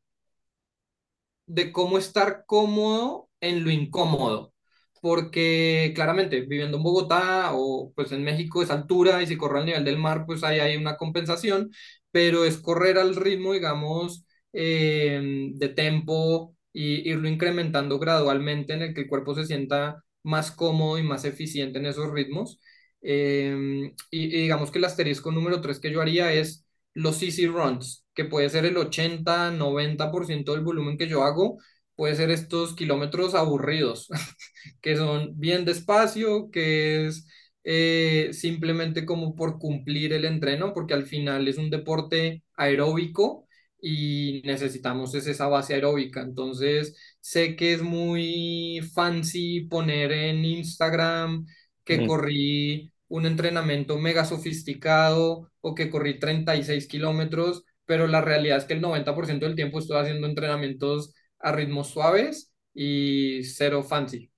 S2: de cómo estar cómodo en lo incómodo. Porque claramente viviendo en Bogotá o pues en México es altura y si corre al nivel del mar pues ahí hay una compensación, pero es correr al ritmo digamos eh, de tempo y irlo incrementando gradualmente en el que el cuerpo se sienta más cómodo y más eficiente en esos ritmos. Eh, y, digamos que el asterisco número 3 que yo haría es los easy runs, que puede ser el ochenta noventa por ciento del volumen que yo hago, puede ser estos kilómetros aburridos, *laughs* que son bien despacio, que es eh, simplemente como por cumplir el entreno, porque al final es un deporte aeróbico y necesitamos es esa base aeróbica. Entonces, sé que es muy fancy poner en Instagram que
S1: Mm,
S2: corrí un entrenamiento mega sofisticado o que corrí 36 kilómetros, pero la realidad es que el 90% del tiempo estoy haciendo entrenamientos a ritmos suaves y cero fancy.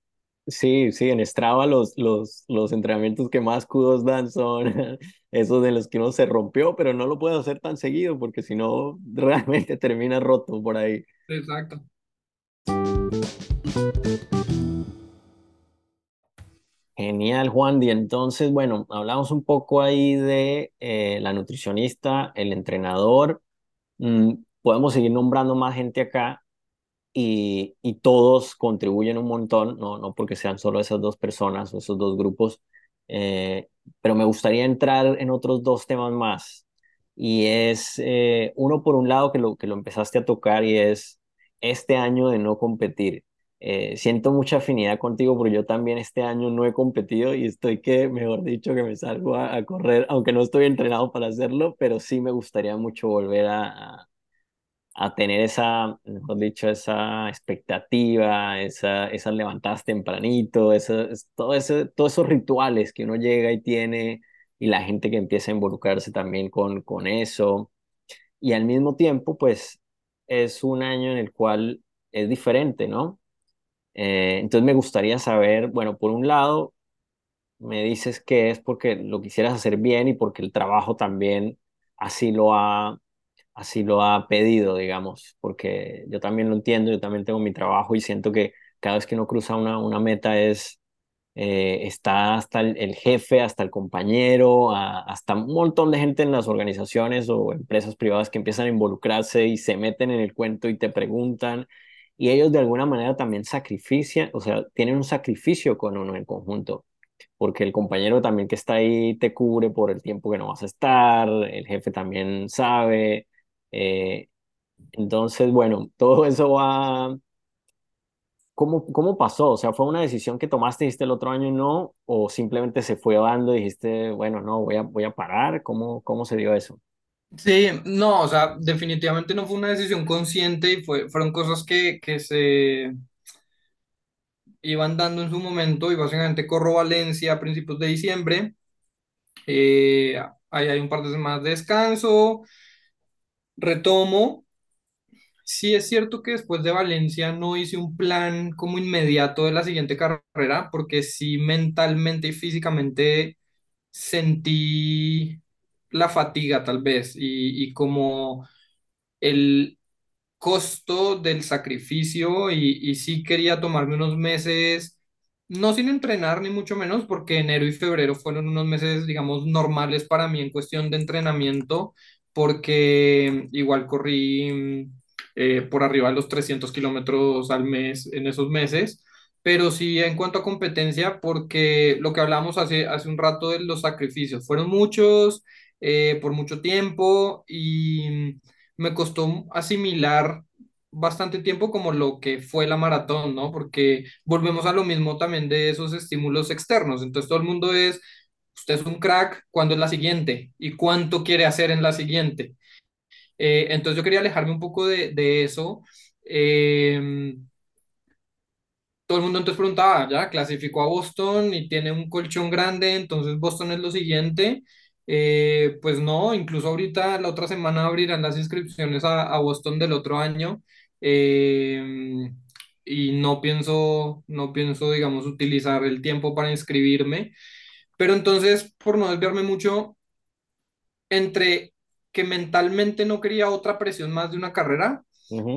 S1: Sí, sí, en Strava los, los, los entrenamientos que más kudos dan son *laughs* esos de los que uno se rompió, pero no lo puedo hacer tan seguido porque si no, *laughs* realmente termina roto por ahí.
S2: Exacto.
S1: Genial, Juan. Y entonces, bueno, hablamos un poco ahí de eh, la nutricionista, el entrenador. Mm, podemos seguir nombrando más gente acá, y, y, todos contribuyen un montón, no, no porque sean solo esas dos personas o esos dos grupos, eh, pero me gustaría entrar en otros dos temas más. Y es eh, uno por un lado que lo, que lo empezaste a tocar y es este año de no competir. Eh, siento mucha afinidad contigo porque yo también este año no he competido y estoy que, mejor dicho, que me salgo a, a correr, aunque no estoy entrenado para hacerlo, pero sí me gustaría mucho volver a, a tener esa, mejor dicho, esa expectativa, esa, esas levantadas tempranito, eso, todo ese, todos esos rituales que uno llega y tiene y la gente que empieza a involucrarse también con, con eso. Y al mismo tiempo, pues es un año en el cual es diferente, ¿no? Eh, entonces me gustaría saber, bueno, por un lado, me dices que es porque lo quisieras hacer bien y porque el trabajo también así lo ha así lo ha pedido, digamos, porque yo también lo entiendo, yo también tengo mi trabajo y siento que cada vez que uno cruza una, una meta es, eh, está hasta el, jefe, hasta el compañero, hasta un montón de gente en las organizaciones o empresas privadas que empiezan a involucrarse y se meten en el cuento y te preguntan. Y ellos de alguna manera también sacrifician, o sea, tienen un sacrificio con uno en conjunto porque el compañero también que está ahí te cubre por el tiempo que no vas a estar, el jefe también sabe, eh, entonces, bueno, todo eso va... ¿Cómo, ¿Cómo pasó? O sea, ¿fue una decisión que tomaste dijiste el otro año no? ¿O simplemente se fue dando y dijiste, bueno, no, voy a, voy a parar? ¿Cómo, cómo se dio eso?
S2: Sí, no, o sea, definitivamente no fue una decisión consciente y fue, fueron cosas que, que se iban dando en su momento y básicamente corro Valencia a principios de diciembre. Eh, ahí hay un par de semanas de descanso, retomo. Sí es cierto que después de Valencia no hice un plan como inmediato de la siguiente carrera, porque sí mentalmente y físicamente sentí la fatiga tal vez y, y como el costo del sacrificio y, y sí quería tomarme unos meses, no sin entrenar ni mucho menos, porque enero y febrero fueron unos meses, digamos, normales para mí en cuestión de entrenamiento, porque igual corrí eh, por arriba de los 300 kilómetros al mes en esos meses. Pero sí en cuanto a competencia, porque lo que hablamos hace, hace un rato de los sacrificios, fueron muchos, eh, por mucho tiempo y me costó asimilar bastante tiempo como lo que fue la maratón, ¿no? Porque volvemos a lo mismo también de esos estímulos externos. Entonces todo el mundo es, usted es un crack, ¿cuándo es la siguiente? ¿Y cuánto quiere hacer en la siguiente? Eh, entonces yo quería alejarme un poco de, eso. Eh, todo el mundo entonces preguntaba, ya, clasificó a Boston y tiene un colchón grande, entonces Boston es lo siguiente. Eh, pues no, incluso ahorita la otra semana abrirán las inscripciones a, Boston del otro año. Eh, y no pienso, no pienso, digamos, utilizar el tiempo para inscribirme. Pero entonces, por no desviarme mucho, entre que mentalmente no quería otra presión más de una carrera,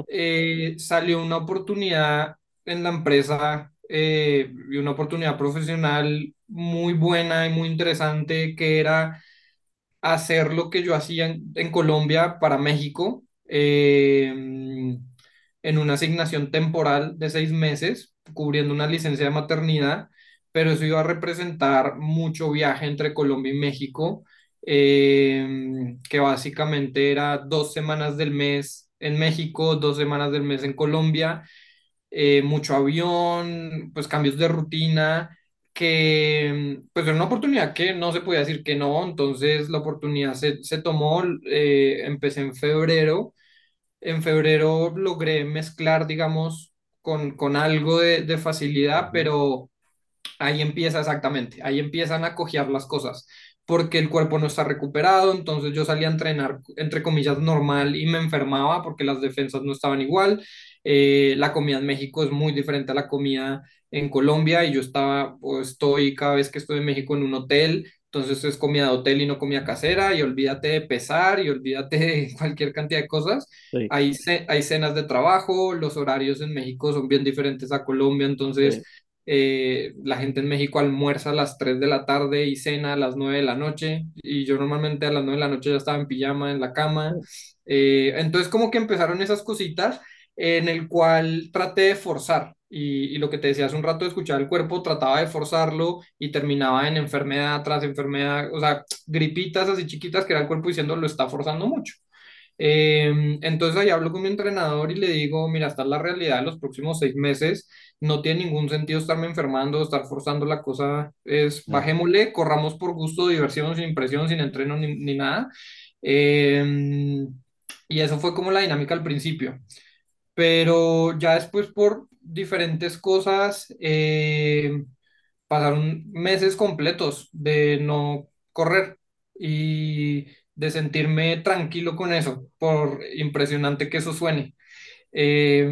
S2: eh, salió una oportunidad en la empresa eh, y una oportunidad profesional muy buena y muy interesante que era hacer lo que yo hacía en, en Colombia para México eh, en una asignación temporal de seis meses, cubriendo una licencia de maternidad, pero eso iba a representar mucho viaje entre Colombia y México, eh, que básicamente era dos semanas del mes en México, dos semanas del mes en Colombia, eh, mucho avión, pues cambios de rutina que pues era una oportunidad que no se podía decir que no, entonces la oportunidad se, se tomó, eh, empecé en febrero, en febrero logré mezclar, digamos, con, con algo de, de facilidad, pero ahí empieza exactamente, ahí empiezan a cojear las cosas, porque el cuerpo no está recuperado, entonces yo salía a entrenar, entre comillas, normal y me enfermaba porque las defensas no estaban igual. Eh, la comida en México es muy diferente a la comida en Colombia y yo estaba o estoy cada vez que estoy en México en un hotel, entonces es comida de hotel y no comida casera y olvídate de pesar y olvídate de *laughs* cualquier cantidad de cosas.
S1: Sí,
S2: Hay, hay cenas de trabajo, los horarios en México son bien diferentes a Colombia, entonces
S1: sí,
S2: eh, la gente en México almuerza a las 3 de la tarde y cena a las 9 de la noche y yo normalmente a las 9 de la noche ya estaba en pijama en la cama. Eh, entonces como que empezaron esas cositas en el cual traté de forzar y, y lo que te decía hace un rato de escuchar el cuerpo, trataba de forzarlo y terminaba en enfermedad tras enfermedad, o sea, gripitas así chiquitas que era el cuerpo diciendo lo está forzando mucho. Eh, entonces ahí hablo con mi entrenador y le digo, mira, esta es la realidad de los próximos seis meses, no tiene ningún sentido estarme enfermando, estar forzando la cosa, es bajémosle, corramos por gusto, diversión, sin presión, sin entreno ni, ni nada. Eh, y eso fue como la dinámica al principio, pero ya después por diferentes cosas, eh, pasaron meses completos de no correr y de sentirme tranquilo con eso, por impresionante que eso suene. Eh,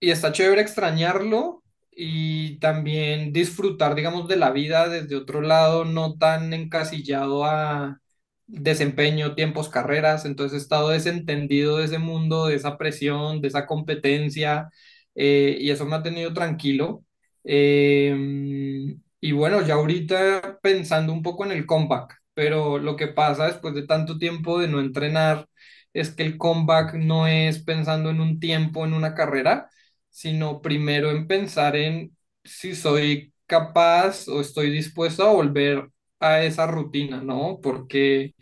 S2: y está chévere extrañarlo y también disfrutar, digamos, de la vida desde otro lado, no tan encasillado a desempeño, tiempos, carreras. Entonces he estado desentendido de ese mundo, de esa presión, de esa competencia, eh, y eso me ha tenido tranquilo. Eh, y bueno, ya ahorita pensando un poco en el comeback, pero lo que pasa después de tanto tiempo de no entrenar es que el comeback no es pensando en un tiempo, en una carrera, sino primero en pensar en si soy capaz o estoy dispuesto a volver a esa rutina, ¿no? Porque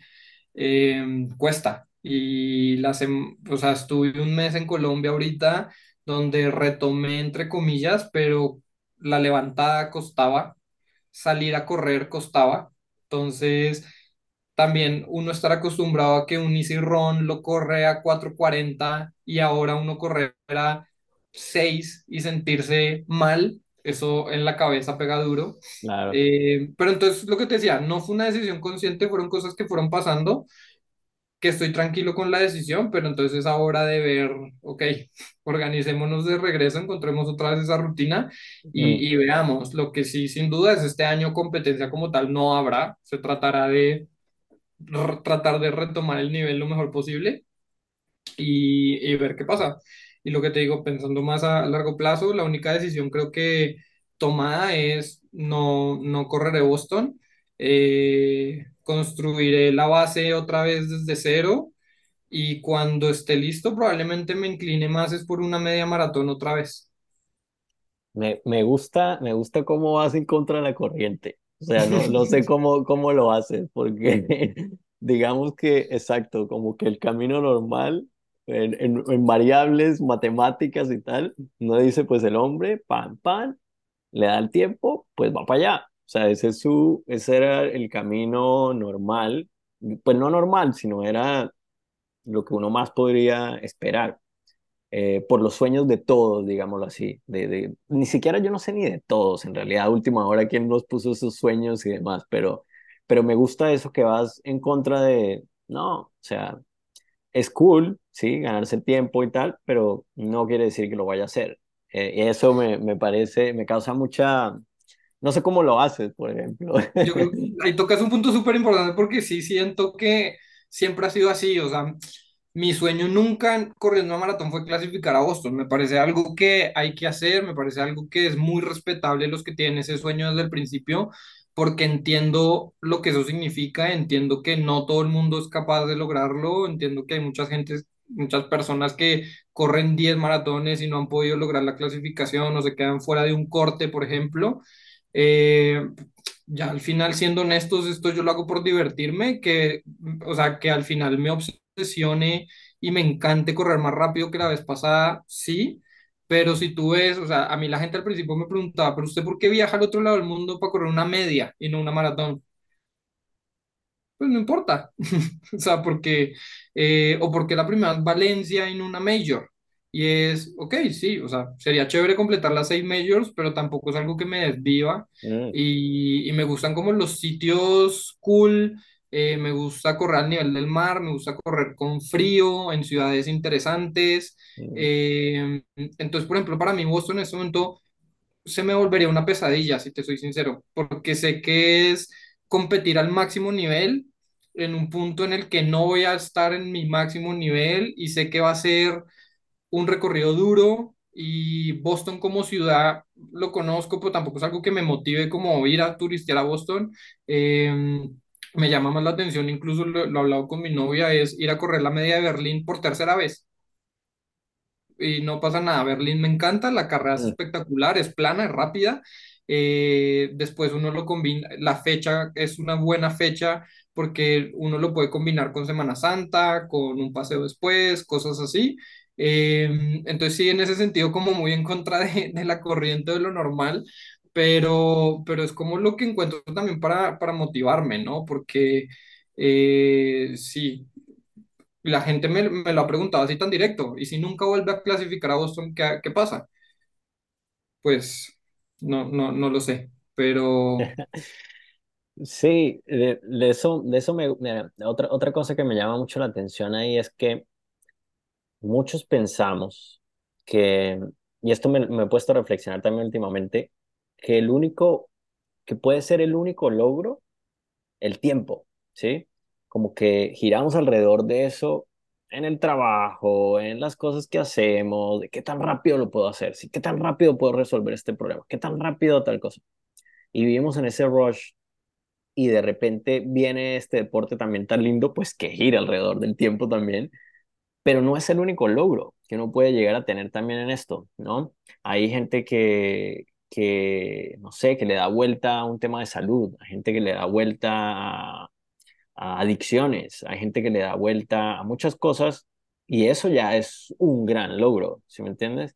S2: eh, cuesta. Y la sem- o sea, estuve un mes en Colombia ahorita donde retomé entre comillas, pero la levantada costaba, salir a correr costaba. Entonces, también uno estar acostumbrado a que un Easy Run lo corre a cuatro cuarenta y ahora uno correr a 6 y sentirse mal, eso en la cabeza pega duro.
S1: claro.
S2: Eh, pero entonces lo que te decía, no fue una decisión consciente, fueron cosas que fueron pasando, que estoy tranquilo con la decisión, pero entonces es ahora de ver, ok, *laughs* organicémonos de regreso, encontremos otra vez esa rutina y, y veamos. Lo que sí, sin duda, es este año competencia como tal no habrá, se tratará de tratar de retomar el nivel lo mejor posible y, y ver qué pasa. Y lo que te digo, pensando más a largo plazo, la única decisión creo que tomada es no, no correré Boston, eh, construiré la base otra vez desde cero y cuando esté listo probablemente me incline más es por una media maratón otra vez.
S1: Me, me gusta, me gusta cómo vas en contra de la corriente. O sea, no, no sé *laughs* cómo, cómo lo haces, porque *laughs* digamos que, exacto, como que el camino normal, en, en, en variables matemáticas y tal, no dice pues el hombre, pan, pan, le da el tiempo, pues va para allá. O sea, ese es su, ese era el camino normal, pues no normal, sino era lo que uno más podría esperar eh, por los sueños de todos, digámoslo así. De, de, ni siquiera yo no sé ni de todos, en realidad, a última hora, quién nos puso esos sueños y demás, pero, pero me gusta eso que vas en contra de, no, o sea, es cool, sí, ganarse el tiempo y tal, pero no quiere decir que lo vaya a hacer. Eh, eso me, me parece, me causa mucha, no sé cómo lo haces, por ejemplo.
S2: Yo creo que *laughs* ahí tocas un punto súper importante porque sí siento que siempre ha sido así, o sea, mi sueño nunca corriendo a maratón fue clasificar a Boston, me parece algo que hay que hacer, me parece algo que es muy respetable los que tienen ese sueño desde el principio, porque entiendo lo que eso significa, entiendo que no todo el mundo es capaz de lograrlo, entiendo que hay muchas gentes, muchas personas que corren 10 maratones y no han podido lograr la clasificación o se quedan fuera de un corte, por ejemplo. Eh, ya al final, siendo honestos, esto yo lo hago por divertirme, que, o sea, que al final me obsesione y me encante correr más rápido que la vez pasada, sí, pero si tú ves, o sea, a mí la gente al principio me preguntaba, pero usted por qué viaja al otro lado del mundo para correr una media y no una maratón? Pues no importa, *laughs* o sea, porque, eh, o porque la primera es Valencia no una major. y es, ok, sí, o sea, sería chévere completar las seis majors, pero tampoco es algo que me desviva
S1: Mm,
S2: y, y me gustan como los sitios cool, eh, me gusta correr al nivel del mar, me gusta correr con frío, en ciudades interesantes.
S1: mm,
S2: eh, entonces, por ejemplo, para mí Boston en este momento se me volvería una pesadilla, si te soy sincero, porque sé que es competir al máximo nivel en un punto en el que no voy a estar en mi máximo nivel y sé que va a ser un recorrido duro y Boston como ciudad lo conozco, pero tampoco es algo que me motive como ir a turistear a Boston. Eh, me llama más la atención, incluso lo, lo he hablado con mi novia, es ir a correr la media de Berlín por tercera vez y no pasa nada. Berlín me encanta, la carrera es
S1: mm.
S2: espectacular, es plana, es rápida. Eh, después uno lo combina, la fecha es una buena fecha porque uno lo puede combinar con Semana Santa, con un paseo después, cosas así. Eh, entonces sí, en ese sentido como muy en contra de, de la corriente de lo normal, pero, pero es como lo que encuentro también para, para motivarme, ¿no? Porque eh, sí, la gente me, me lo ha preguntado así tan directo. ¿Y si nunca vuelve a clasificar a Boston, qué, qué pasa? Pues no, no, no lo sé. Pero *laughs*
S1: Sí, de, de eso, de eso me, mira, otra, otra cosa que me llama mucho la atención ahí es que muchos pensamos que, y esto me, me he puesto a reflexionar también últimamente, que el único, que puede ser el único logro, el tiempo, ¿sí? Como que giramos alrededor de eso en el trabajo, en las cosas que hacemos, de qué tan rápido lo puedo hacer, ¿sí? ¿Qué tan rápido puedo resolver este problema? ¿Qué tan rápido tal cosa? Y vivimos en ese rush y de repente viene este deporte también tan lindo, pues que gira alrededor del tiempo también, pero no es el único logro que uno puede llegar a tener también en esto, ¿no? Hay gente que, que no sé, que le da vuelta a un tema de salud, hay gente que le da vuelta a, adicciones, hay gente que le da vuelta a muchas cosas y eso ya es un gran logro, ¿sí me entiendes?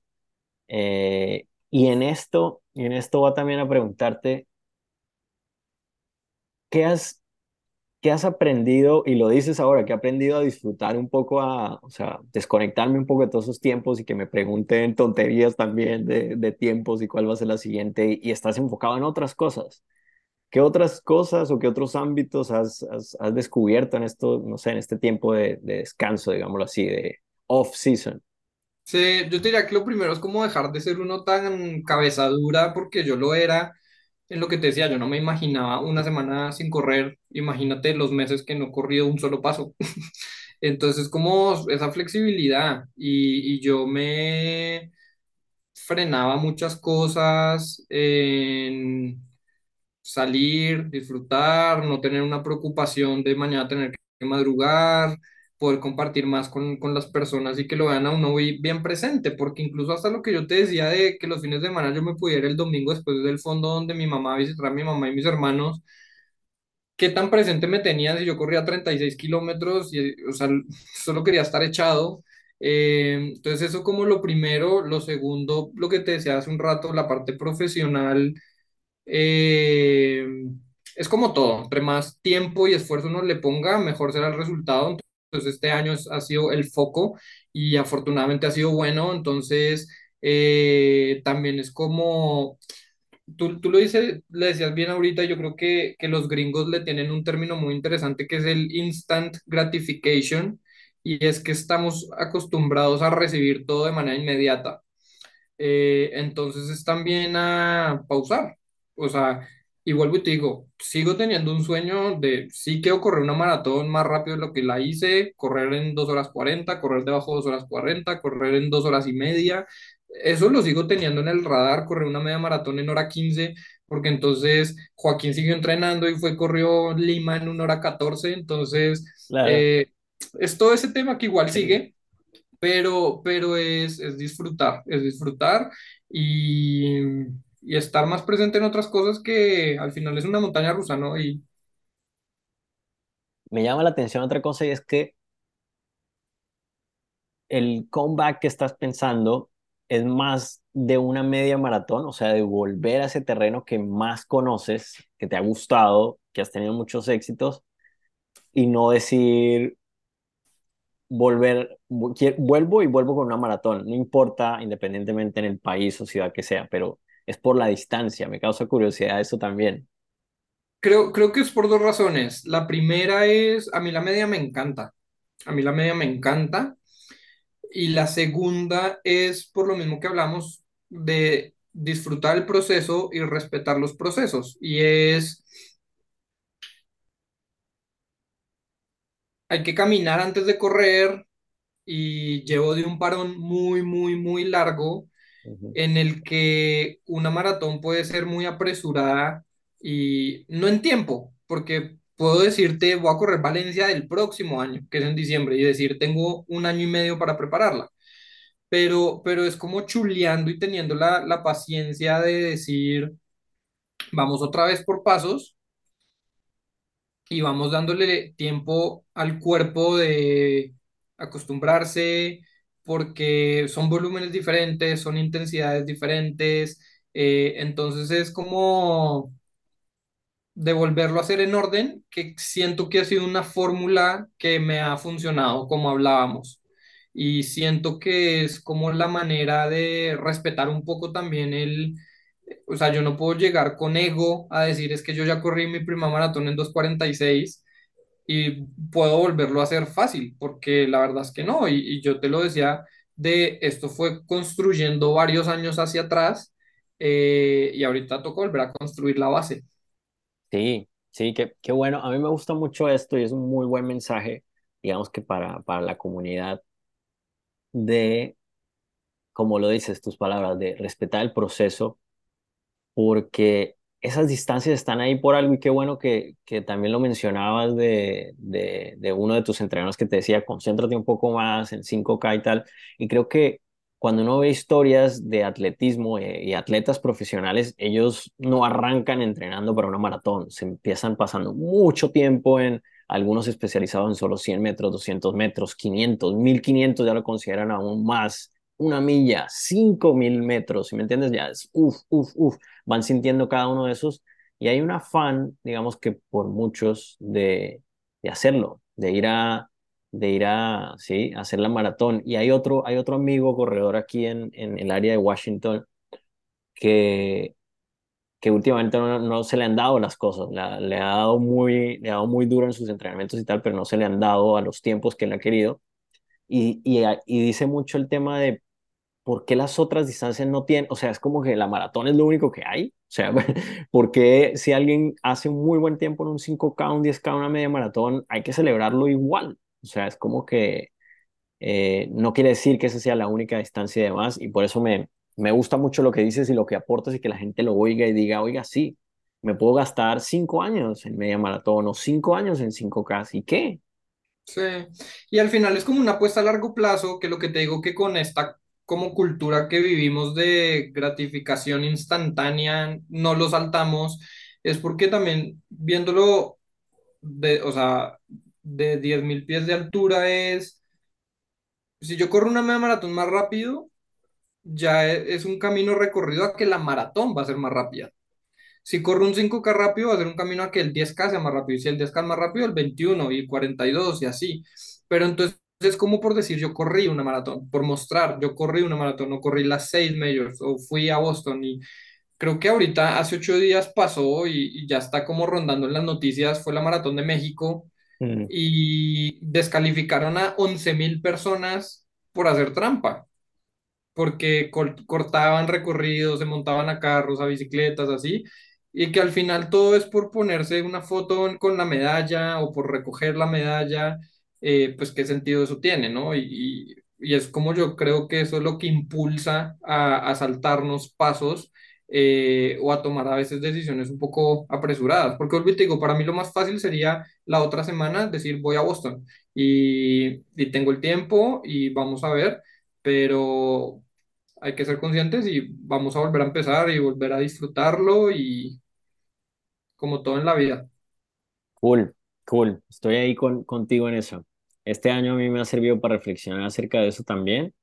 S1: Eh, y en esto, y en esto va también a preguntarte, ¿qué has ¿Qué has aprendido? Y lo dices ahora, que he aprendido a disfrutar un poco, a, o sea, desconectarme un poco de todos esos tiempos y que me pregunten tonterías también de, de tiempos y cuál va a ser la siguiente y estás enfocado en otras cosas. ¿Qué otras cosas o qué otros ámbitos has, has, has descubierto en esto, no sé, en este tiempo de, de descanso, digámoslo así, de off-season?
S2: sí, yo te diría que lo primero es como dejar de ser uno tan cabeza dura, porque yo lo era en lo que te decía, yo no me imaginaba una semana sin correr. Imagínate los meses que no he corrido un solo paso. *laughs* Entonces, como esa flexibilidad y, y yo me frenaba muchas cosas en salir, disfrutar, no tener una preocupación de mañana tener que madrugar, poder compartir más con, con las personas y que lo vean a uno bi- bien presente, porque incluso hasta lo que yo te decía de que los fines de semana yo me pudiera el domingo después del fondo donde mi mamá visitara a mi mamá y mis hermanos, qué tan presente me tenían si yo corría 36 kilómetros y, o sea, *laughs* solo quería estar echado. Eh, entonces eso como lo primero, lo segundo, lo que te decía hace un rato, la parte profesional eh, es como todo, entre más tiempo y esfuerzo uno le ponga, mejor será el resultado. Entonces, este año ha sido el foco y afortunadamente ha sido bueno. Entonces, eh, también es como, tú, tú lo dices, le decías bien ahorita, yo creo que, que los gringos le tienen un término muy interesante que es el instant gratification y es que estamos acostumbrados a recibir todo de manera inmediata eh, entonces es también a pausar. O sea, y vuelvo y te digo, sigo teniendo un sueño de sí quiero correr una maratón más rápido de lo que la hice, correr en 2 horas 40 correr debajo de 2 horas 40 correr en 2 horas y media. Eso lo sigo teniendo en el radar, correr una media maratón en hora quince porque entonces Joaquín siguió entrenando y fue, corrió Lima en una hora catorce entonces
S1: Claro.
S2: eh, es todo ese tema que igual
S1: Sí.
S2: sigue pero, pero es, es disfrutar, es disfrutar y, y estar más presente en otras cosas que al final es una montaña rusa, ¿no? Y
S1: Me llama la atención otra cosa y es que el comeback que estás pensando es más de una media maratón, o sea, de volver a ese terreno que más conoces, que te ha gustado, que has tenido muchos éxitos, y no decir, volver, vuelvo y vuelvo con una maratón, no importa independientemente en el país o ciudad que sea, pero es por la distancia, me causa curiosidad eso también.
S2: Creo, creo que es por dos razones. La primera es, a mí la media me encanta. A mí la media me encanta. Y la segunda es por lo mismo que hablamos de disfrutar el proceso y respetar los procesos. Y es, hay que caminar antes de correr y llevo de un parón muy, muy, muy largo en el que una maratón puede ser muy apresurada y no en tiempo, porque puedo decirte, voy a correr Valencia del próximo año, que es en diciembre, y decir, tengo un año y medio para prepararla. Pero, pero es como chuleando y teniendo la, la paciencia de decir, vamos otra vez por pasos y vamos dándole tiempo al cuerpo de acostumbrarse, porque son volúmenes diferentes, son intensidades diferentes, eh, entonces es como de volverlo a hacer en orden, que siento que ha sido una fórmula que me ha funcionado, como hablábamos. Y siento que es como la manera de respetar un poco también el, o sea, yo no puedo llegar con ego a decir es que yo ya corrí mi prima maratón en 2.46 y puedo volverlo a hacer fácil, porque la verdad es que no, y, yo te lo decía, de esto fue construyendo varios años hacia atrás eh, y ahorita toca volver a construir la base.
S1: Sí, sí, qué, qué bueno. A mí me gusta mucho esto y es un muy buen mensaje, digamos que para, para la comunidad de, como lo dices, tus palabras, de respetar el proceso, porque esas distancias están ahí por algo y qué bueno que, que también lo mencionabas de, de, de uno de tus entrenadores que te decía, concéntrate un poco más en 5K y tal. Y creo que cuando uno ve historias de atletismo eh, y atletas profesionales, ellos no arrancan entrenando para una maratón, se empiezan pasando mucho tiempo en algunos especializados en solo 100 metros, 200 metros, 500, 1500, ya lo consideran aún más, una milla, 5000 metros, si me entiendes, ya es uff, uff, uff, van sintiendo cada uno de esos y hay un afán, digamos que por muchos, de, de hacerlo, de ir a de ir a, ¿sí? hacer la maratón. Y hay otro, hay otro amigo corredor aquí en, en el área de Washington que, que últimamente no, se le han dado las cosas, le ha dado muy, le ha dado muy duro en sus entrenamientos y tal, pero no se le han dado a los tiempos que él ha querido. Y, y, y dice mucho el tema de por qué las otras distancias no tienen, o sea, es como que la maratón es lo único que hay. O sea, *laughs* ¿por qué si alguien hace un muy buen tiempo en un 5K, un 10K, una media maratón, hay que celebrarlo igual? O sea, es como que eh, no quiere decir que esa sea la única distancia de más y por eso me, me gusta mucho lo que dices y lo que aportas y que la gente lo oiga y diga, oiga, sí, me puedo gastar cinco años en media maratón o cinco años en 5K, ¿y qué?
S2: Sí, y al final es como una apuesta a largo plazo, que lo que te digo que con esta como cultura que vivimos de gratificación instantánea, no lo saltamos, es porque también viéndolo de, o sea, de 10.000 pies de altura es, si yo corro una media maratón más rápido, ya e- es un camino recorrido a que la maratón va a ser más rápida. Si corro un 5K rápido, va a ser un camino a que el 10K sea más rápido. Y si el 10K es más rápido, el 21 y 42 y así. Pero entonces es como por decir, yo corrí una maratón, por mostrar, yo corrí una maratón, no corrí las seis majors o fui a Boston y creo que ahorita hace ocho días pasó y, y ya está como rondando en las noticias, fue la maratón de México
S1: Mm,
S2: y descalificaron a 11.000 personas por hacer trampa, porque cortaban recorridos, se montaban a carros, a bicicletas, así, y que al final todo es por ponerse una foto con la medalla o por recoger la medalla, eh, pues qué sentido eso tiene, ¿no? Y, y- es como yo creo que eso es lo que impulsa a, a saltarnos pasos. eh, o a tomar a veces decisiones un poco apresuradas, porque olvídate, digo, para mí lo más fácil sería la otra semana decir voy a Boston y, y tengo el tiempo y vamos a ver, pero hay que ser conscientes y vamos a volver a empezar y volver a disfrutarlo y como todo en la vida.
S1: cool, cool. Estoy ahí con, contigo en eso. Este año a mí me ha servido para reflexionar acerca de eso también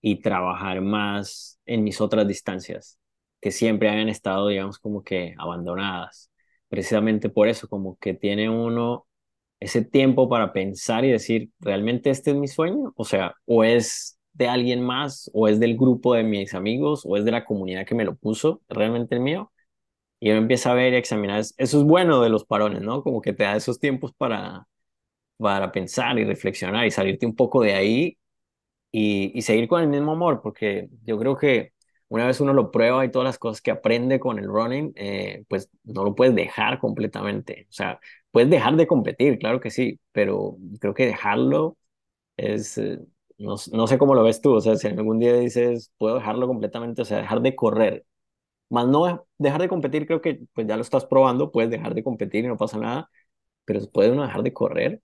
S1: y trabajar más en mis otras distancias, que siempre hayan estado, digamos, como que abandonadas. Precisamente por eso, como que tiene uno ese tiempo para pensar y decir, ¿realmente este es mi sueño? O sea, o es de alguien más, o es del grupo de mis amigos, o es de la comunidad que me lo puso, realmente el mío. Y uno empieza a ver y examinar. Eso es bueno de los parones, ¿no? Como que te da esos tiempos para, para pensar y reflexionar y salirte un poco de ahí y, y seguir con el mismo amor, porque yo creo que una vez uno lo prueba y todas las cosas que aprende con el running, eh, pues no lo puedes dejar completamente. O sea, puedes dejar de competir, claro que sí, pero creo que dejarlo es, eh, no, no sé cómo lo ves tú, o sea, si algún día dices, puedo dejarlo completamente, o sea, dejar de correr, más no dejar de competir, creo que pues ya lo estás probando, puedes dejar de competir y no pasa nada, pero puede uno dejar de correr.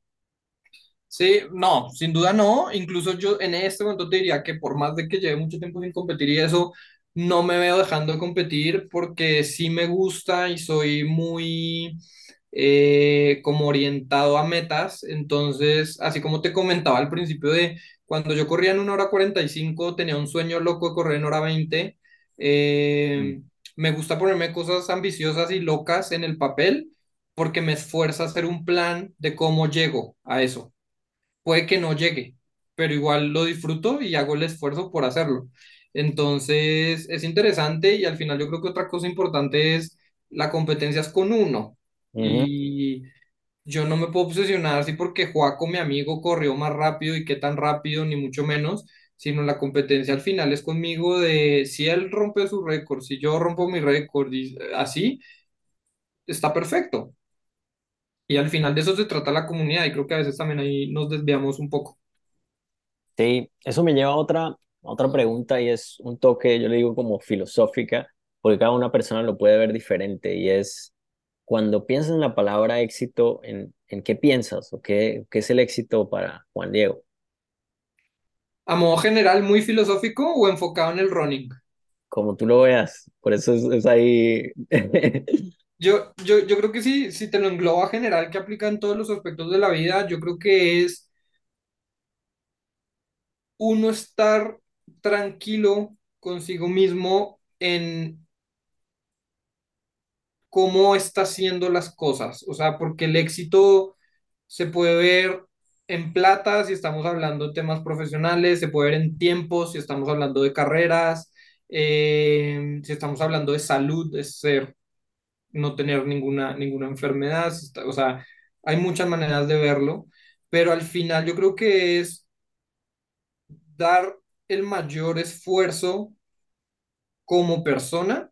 S2: Sí, no, sin duda no. Incluso yo en este momento te diría que por más de que lleve mucho tiempo sin competir y eso, no me veo dejando de competir porque sí me gusta y soy muy eh, como orientado a metas. Entonces, así como te comentaba al principio de cuando yo corría en una hora 45 tenía un sueño loco de correr en hora 20.
S1: Mm.
S2: eh, me gusta ponerme cosas ambiciosas y locas en el papel porque me esfuerza a hacer un plan de cómo llego a eso puede que no llegue, pero igual lo disfruto y hago el esfuerzo por hacerlo. Entonces, es interesante y al final yo creo que otra cosa importante es la competencia es con uno. Y yo no me puedo obsesionar así porque Joaco, mi amigo, corrió más rápido y qué tan rápido, ni mucho menos, sino la competencia al final es conmigo de si él rompe su récord, si yo rompo mi récord y así, está perfecto. Y al final de eso se trata la comunidad y creo que a veces también ahí nos desviamos un poco.
S1: Sí, eso me lleva a otra, otra pregunta y es un toque, yo le digo como filosófica, porque cada una persona lo puede ver diferente y es cuando piensas en la palabra éxito, ¿en, en qué piensas o qué, qué es el éxito para Juan Diego?
S2: A modo general, muy filosófico o enfocado en el running.
S1: Como tú lo veas, por eso es, es ahí. *laughs*
S2: Yo, yo, yo creo que sí, si te lo engloba general que aplica en todos los aspectos de la vida, yo creo que es uno estar tranquilo consigo mismo en cómo está haciendo las cosas. O sea, porque el éxito se puede ver en plata si estamos hablando de temas profesionales, se puede ver en tiempos si estamos hablando de carreras, eh, si estamos hablando de salud, es ser no tener ninguna, ninguna enfermedad, o sea, hay muchas maneras de verlo, pero al final yo creo que es dar el mayor esfuerzo como persona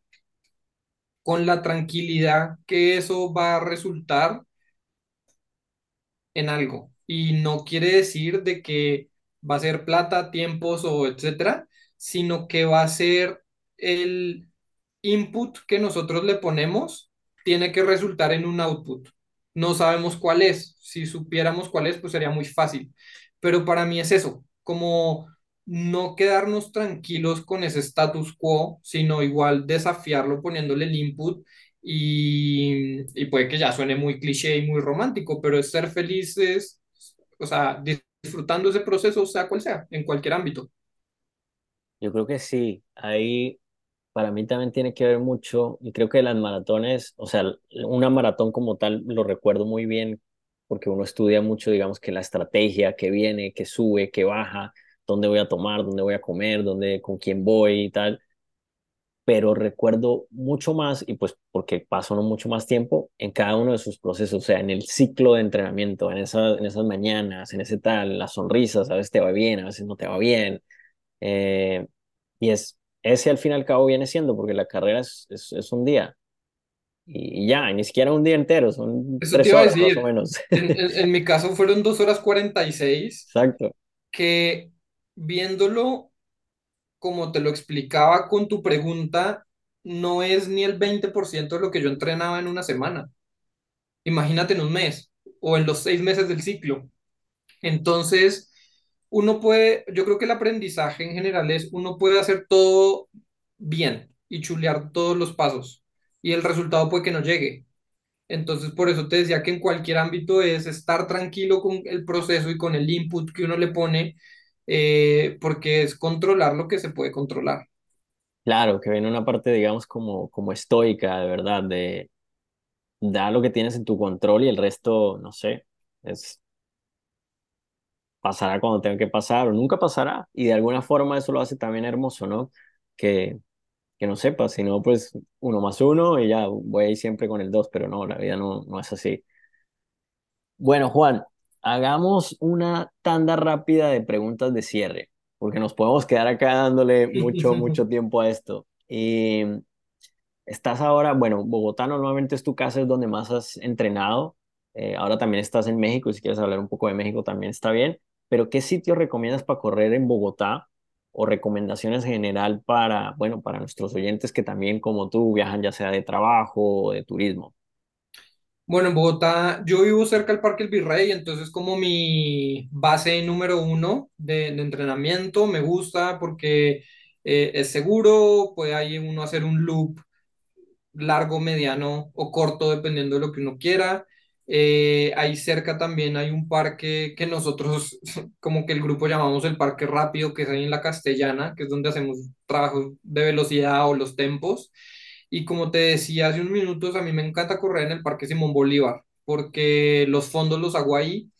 S2: con la tranquilidad que eso va a resultar en algo. Y no quiere decir de que va a ser plata, tiempos o etcétera, sino que va a ser el input que nosotros le ponemos, tiene que resultar en un output. No sabemos cuál es. Si supiéramos cuál es, pues sería muy fácil. Pero para mí es eso, como no quedarnos tranquilos con ese status quo, sino igual desafiarlo poniéndole el input y, y puede que ya suene muy cliché y muy romántico, pero es ser felices, o sea, disfrutando ese proceso, sea cual sea, en cualquier ámbito.
S1: Yo creo que sí, ahí para mí también tiene que ver mucho, y creo que las maratones, o sea, una maratón como tal lo recuerdo muy bien porque uno estudia mucho, digamos, que la estrategia que viene, que sube, que baja, dónde voy a tomar, dónde voy a comer, dónde, con quién voy y tal. pero recuerdo mucho más, y pues porque paso no mucho más tiempo en cada uno de sus procesos, o sea, en el ciclo de entrenamiento, en, esa, en esas mañanas, en ese tal, las sonrisas, a veces te va bien, a veces no te va bien, eh, y es, ese al fin y al cabo viene siendo, porque la carrera es, es, es un día, y, y ya, ni siquiera un día entero, son
S2: Eso
S1: tres horas más o menos.
S2: En, en- en *laughs* mi caso fueron dos horas 46
S1: Exacto.
S2: que viéndolo como te lo explicaba con tu pregunta, no es ni el 20% de lo que yo entrenaba en una semana. Imagínate en un mes o en los seis meses del ciclo. Entonces, uno puede, yo creo que el aprendizaje en general es, uno puede hacer todo bien y chulear todos los pasos y el resultado puede que no llegue. Entonces, por eso te decía que en cualquier ámbito es estar tranquilo con el proceso y con el input que uno le pone, eh, porque es controlar lo que se puede controlar.
S1: Claro, que viene una parte, digamos, como, como estoica, de verdad, de da lo que tienes en tu control y el resto, no sé, Es, pasará cuando tenga que pasar o nunca pasará. Y de alguna forma eso lo hace también hermoso, ¿no? Que, que no sepa, si no, pues uno más uno y ya voy a ir siempre con el dos, pero no, la vida no, no es así. Bueno, Juan, hagamos una tanda rápida de preguntas de cierre, porque nos podemos quedar acá dándole mucho, *laughs* mucho tiempo a esto. Y estás ahora, bueno, Bogotá normalmente es tu casa, es donde más has entrenado. Eh, ahora también estás en México, y si quieres hablar un poco de México también está bien. Pero ¿qué sitio recomiendas para correr en Bogotá? O recomendaciones en general para, bueno, para nuestros oyentes que también como tú viajan ya sea de trabajo o de turismo.
S2: Bueno, en Bogotá, yo vivo cerca del Parque El Virrey, entonces como mi base número uno de, entrenamiento, me gusta porque eh, es seguro, puede ahí uno hacer un loop largo, mediano o corto, dependiendo de lo que uno quiera. Eh, ahí cerca también hay un parque que nosotros, *laughs* como que el grupo llamamos el Parque Rápido, que es ahí en la Castellana, que es donde hacemos trabajos de velocidad o los tempos. Y como te decía hace unos minutos, a mí me encanta correr en el Parque Simón Bolívar, porque los fondos los hago ahí,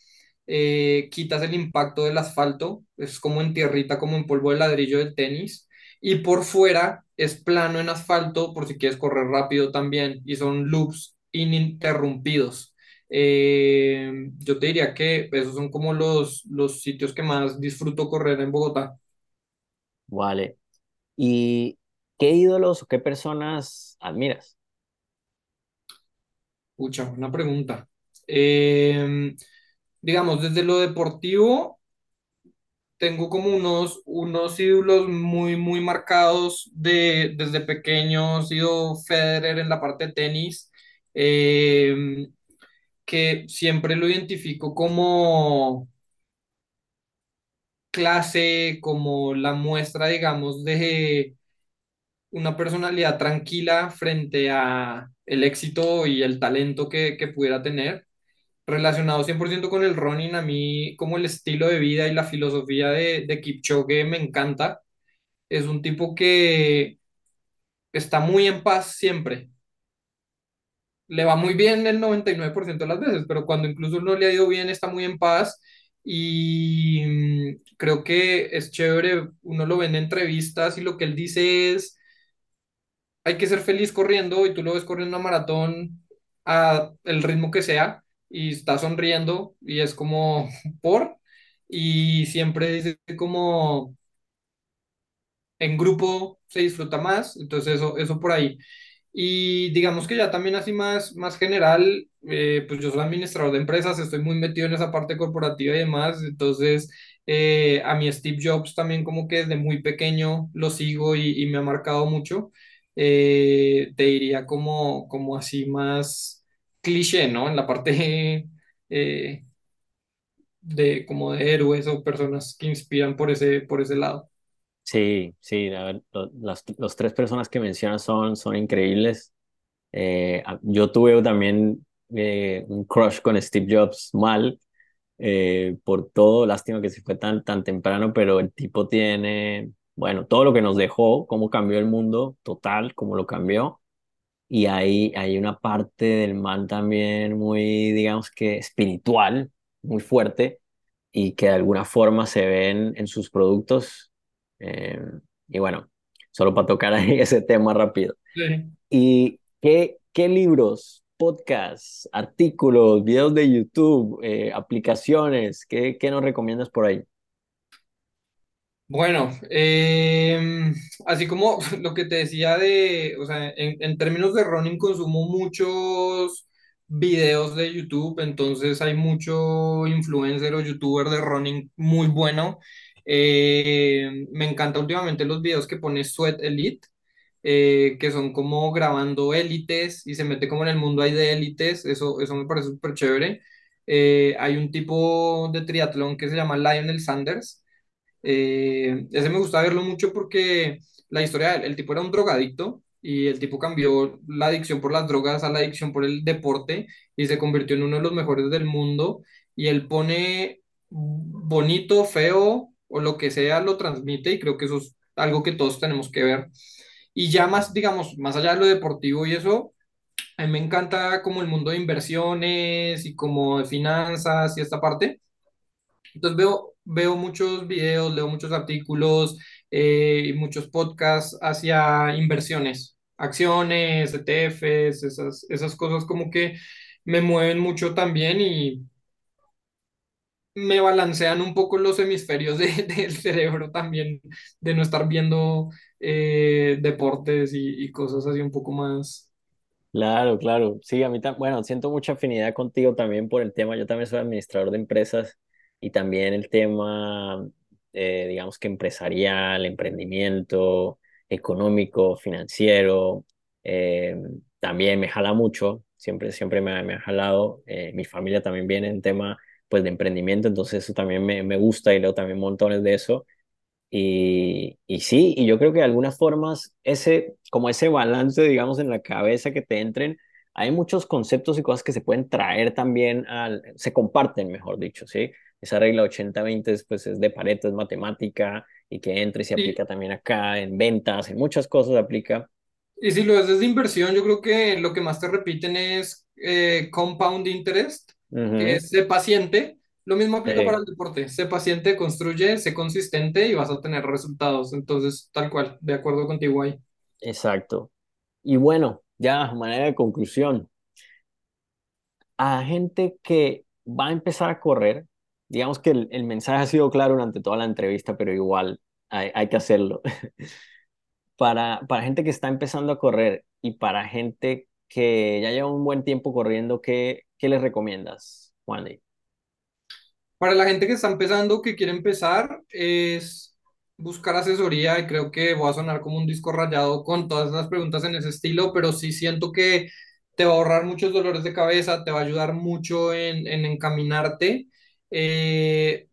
S2: eh, quitas el impacto del asfalto, es como en tierrita, como en polvo de ladrillo del tenis, y por fuera es plano en asfalto por si quieres correr rápido también, y son loops ininterrumpidos. Eh, yo te diría que esos son como los, los sitios que más disfruto correr en Bogotá.
S1: Vale. ¿Y qué ídolos o qué personas admiras?
S2: Pucha, una pregunta. Eh, digamos, desde lo deportivo, tengo como unos, unos ídolos muy, muy marcados de, desde pequeño. He sido Federer en la parte de tenis, eh, que siempre lo identifico como clase, como la muestra, digamos, de una personalidad tranquila frente a el éxito y el talento que, que pudiera tener. Relacionado 100% con el running, a mí como el estilo de vida y la filosofía de, de Kipchoge me encanta. Es un tipo que está muy en paz siempre. Le va muy bien el 99% de las veces, pero cuando incluso no le ha ido bien, está muy en paz. Y mm, creo que es chévere, uno lo ve en entrevistas y lo que él dice es hay que ser feliz corriendo y tú lo ves corriendo una maratón a el ritmo que sea y está sonriendo y es como *laughs* por y siempre dice como en grupo se disfruta más, entonces eso, eso por ahí. Y digamos que ya también así más, más general, eh, pues yo soy administrador de empresas, estoy muy metido en esa parte corporativa y demás, entonces eh, a mi Steve Jobs también como que desde muy pequeño lo sigo y, y me ha marcado mucho. Eh, te diría como, como así más cliché, ¿no? En la parte *laughs* eh, de como de héroes o personas que inspiran por ese, por ese lado.
S1: Sí, sí, a ver, lo- las, los tres personas que mencionas son, son increíbles. Eh, yo tuve también eh, un crush con Steve Jobs mal, eh, por todo, lástima que se fue tan, tan temprano, pero el tipo tiene, bueno, todo lo que nos dejó, cómo cambió el mundo total, cómo lo cambió. Y hay, hay una parte del man también muy, digamos que espiritual, muy fuerte, y que de alguna forma se ven en sus productos. Eh, y bueno, solo para tocar *laughs* ahí ese tema rápido.
S2: Sí.
S1: ¿Y qué, qué libros, podcasts, artículos, videos de YouTube, eh, aplicaciones, qué, qué nos recomiendas por ahí?
S2: Bueno, em, así como *laughs* lo que te decía de, o sea, en, en términos de running consumo muchos videos de YouTube, entonces hay mucho influencer o youtuber de running muy bueno. Eh, me encanta últimamente los videos que pone Sweat Elite, eh, que son como grabando élites y se mete como en el mundo ahí de élites, eso, eso me parece súper chévere. Eh, hay un tipo de triatlón que se llama Lionel Sanders eh, ese me gusta verlo mucho porque la historia, el, el tipo era un drogadicto y el tipo cambió la adicción por las drogas a la adicción por el deporte y se convirtió en uno de los mejores del mundo y él pone bonito, feo o lo que sea, lo transmite y creo que eso es algo que todos tenemos que ver. Y ya más, digamos, más allá de lo deportivo y eso, A mí me encanta como el mundo de inversiones y como de finanzas y esta parte. Entonces veo, veo muchos videos, leo muchos artículos eh, y muchos podcasts hacia inversiones, acciones, ETFs, esas, esas cosas como que me mueven mucho también y me balancean un poco los hemisferios de- *laughs* del cerebro también, de no estar viendo eh, deportes y, y cosas así un poco más.
S1: Claro, claro. Sí, a mí también, bueno, siento mucha afinidad contigo también por el tema. Yo también soy administrador de empresas y también el tema, eh, digamos que empresarial, emprendimiento, económico, financiero, eh, también me jala mucho. Siempre, siempre me, me ha jalado. Mi familia también viene en tema, pues, de emprendimiento, entonces eso también me, me gusta y leo también montones de eso. Y, y sí, y yo creo que de algunas formas, ese, como ese balance, digamos, en la cabeza que te entren, hay muchos conceptos y cosas que se pueden traer también al, se comparten, mejor dicho, ¿sí? Esa regla 80-20 es, pues, es de Pareto, es matemática y que entre y se aplica también acá en ventas, en muchas cosas se aplica.
S2: y si lo haces de inversión, yo creo que lo que más te repiten es eh, compound interest, que es sé paciente. Lo mismo aplica para el deporte. Sé paciente, construye, sé consistente y vas a tener resultados. Entonces, tal cual, de acuerdo contigo ahí.
S1: exacto. Y bueno, ya, manera de conclusión. a gente que va a empezar a correr, digamos que el, el mensaje ha sido claro durante toda la entrevista, pero igual hay, hay que hacerlo. *laughs* Para, para gente que está empezando a correr y para gente que ya lleva un buen tiempo corriendo, ¿qué, qué les recomiendas, Juan?
S2: Para la gente que está empezando, que quiere empezar, es buscar asesoría y creo que voy a sonar como un disco rayado con todas las preguntas en ese estilo, pero sí siento que te va a ahorrar muchos dolores de cabeza, te va a ayudar mucho en, en encaminarte. eh,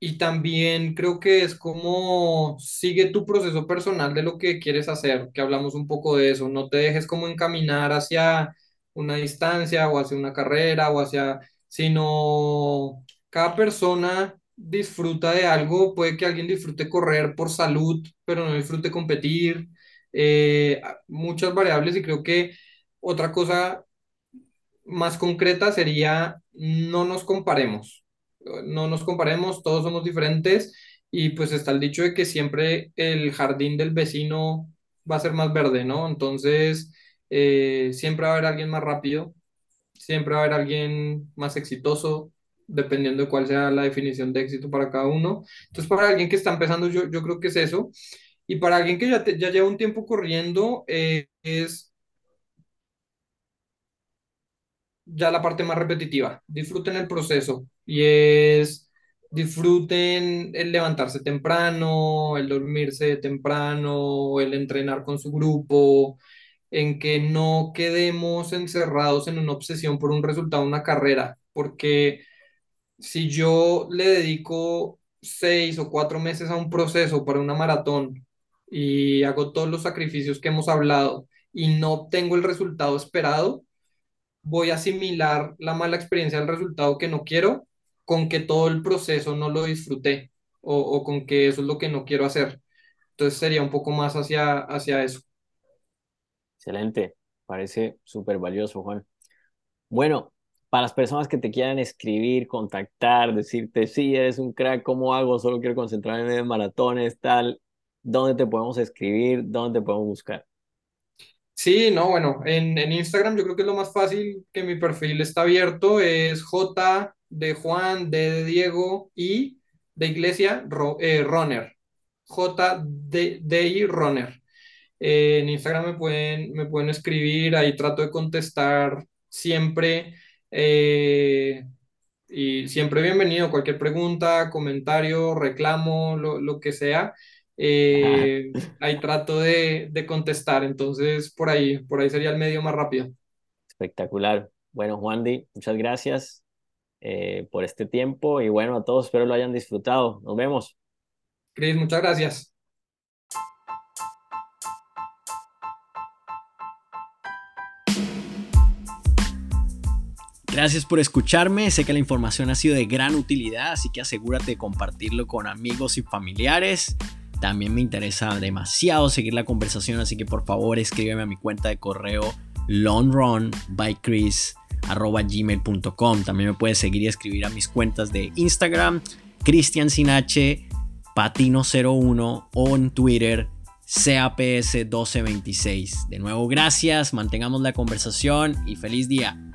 S2: y también creo que es como sigue tu proceso personal de lo que quieres hacer, que hablamos un poco de eso, no te dejes como encaminar hacia una distancia o hacia una carrera o hacia, sino cada persona disfruta de algo, puede que alguien disfrute correr por salud, pero no disfrute competir, eh, muchas variables y creo que otra cosa más concreta sería no nos comparemos, no nos comparemos, todos somos diferentes y pues está el dicho de que siempre el jardín del vecino va a ser más verde, ¿no? Entonces, eh, siempre va a haber alguien más rápido Siempre va a haber alguien más exitoso, dependiendo de cuál sea la definición de éxito para cada uno. Entonces, para alguien que está empezando, yo, yo creo que es eso. Y para alguien que ya, te- ya lleva un tiempo corriendo, eh, es ya la parte más repetitiva. Disfruten el proceso y es disfruten el levantarse temprano, el dormirse temprano, el entrenar con su grupo, en que no quedemos encerrados en una obsesión por un resultado, una carrera, porque si yo le dedico seis o cuatro meses a un proceso para una maratón y hago todos los sacrificios que hemos hablado y no obtengo el resultado esperado, voy a asimilar la mala experiencia del resultado que no quiero con que todo el proceso no lo disfruté o, o con que eso es lo que no quiero hacer. Entonces sería un poco más hacia, hacia eso.
S1: Excelente, parece súper valioso, Juan. Bueno, para las personas que te quieran escribir, contactar, decirte, sí, eres un crack, ¿cómo hago? Solo quiero concentrarme en maratones, tal. ¿Dónde te podemos escribir? ¿Dónde te podemos buscar?
S2: Sí, no, bueno, en, en Instagram yo creo que es lo más fácil que mi perfil está abierto, es J de Juan, D de Diego y de Iglesia, Ro- eh, Runner. J de I Runner. Eh, en Instagram me pueden, me pueden escribir, ahí trato de contestar siempre. eh, y siempre bienvenido, cualquier pregunta, comentario, reclamo, lo, lo que sea. eh, ahí trato de, de contestar. Entonces, por ahí, por ahí sería el medio más rápido.
S1: Espectacular. Bueno, Juan Di, muchas gracias eh, por este tiempo y bueno, a todos espero lo hayan disfrutado. Nos vemos.
S2: Cris, muchas gracias.
S1: Gracias por escucharme, sé que la información ha sido de gran utilidad, así que asegúrate de compartirlo con amigos y familiares. También me interesa demasiado seguir la conversación, así que por favor escríbeme a mi cuenta de correo longrunbychris.gmail.com. También me puedes seguir y escribir a mis cuentas de Instagram, Cristian Sinache, Patino01 o en Twitter, CAPS1226. De nuevo, gracias, mantengamos la conversación y feliz día.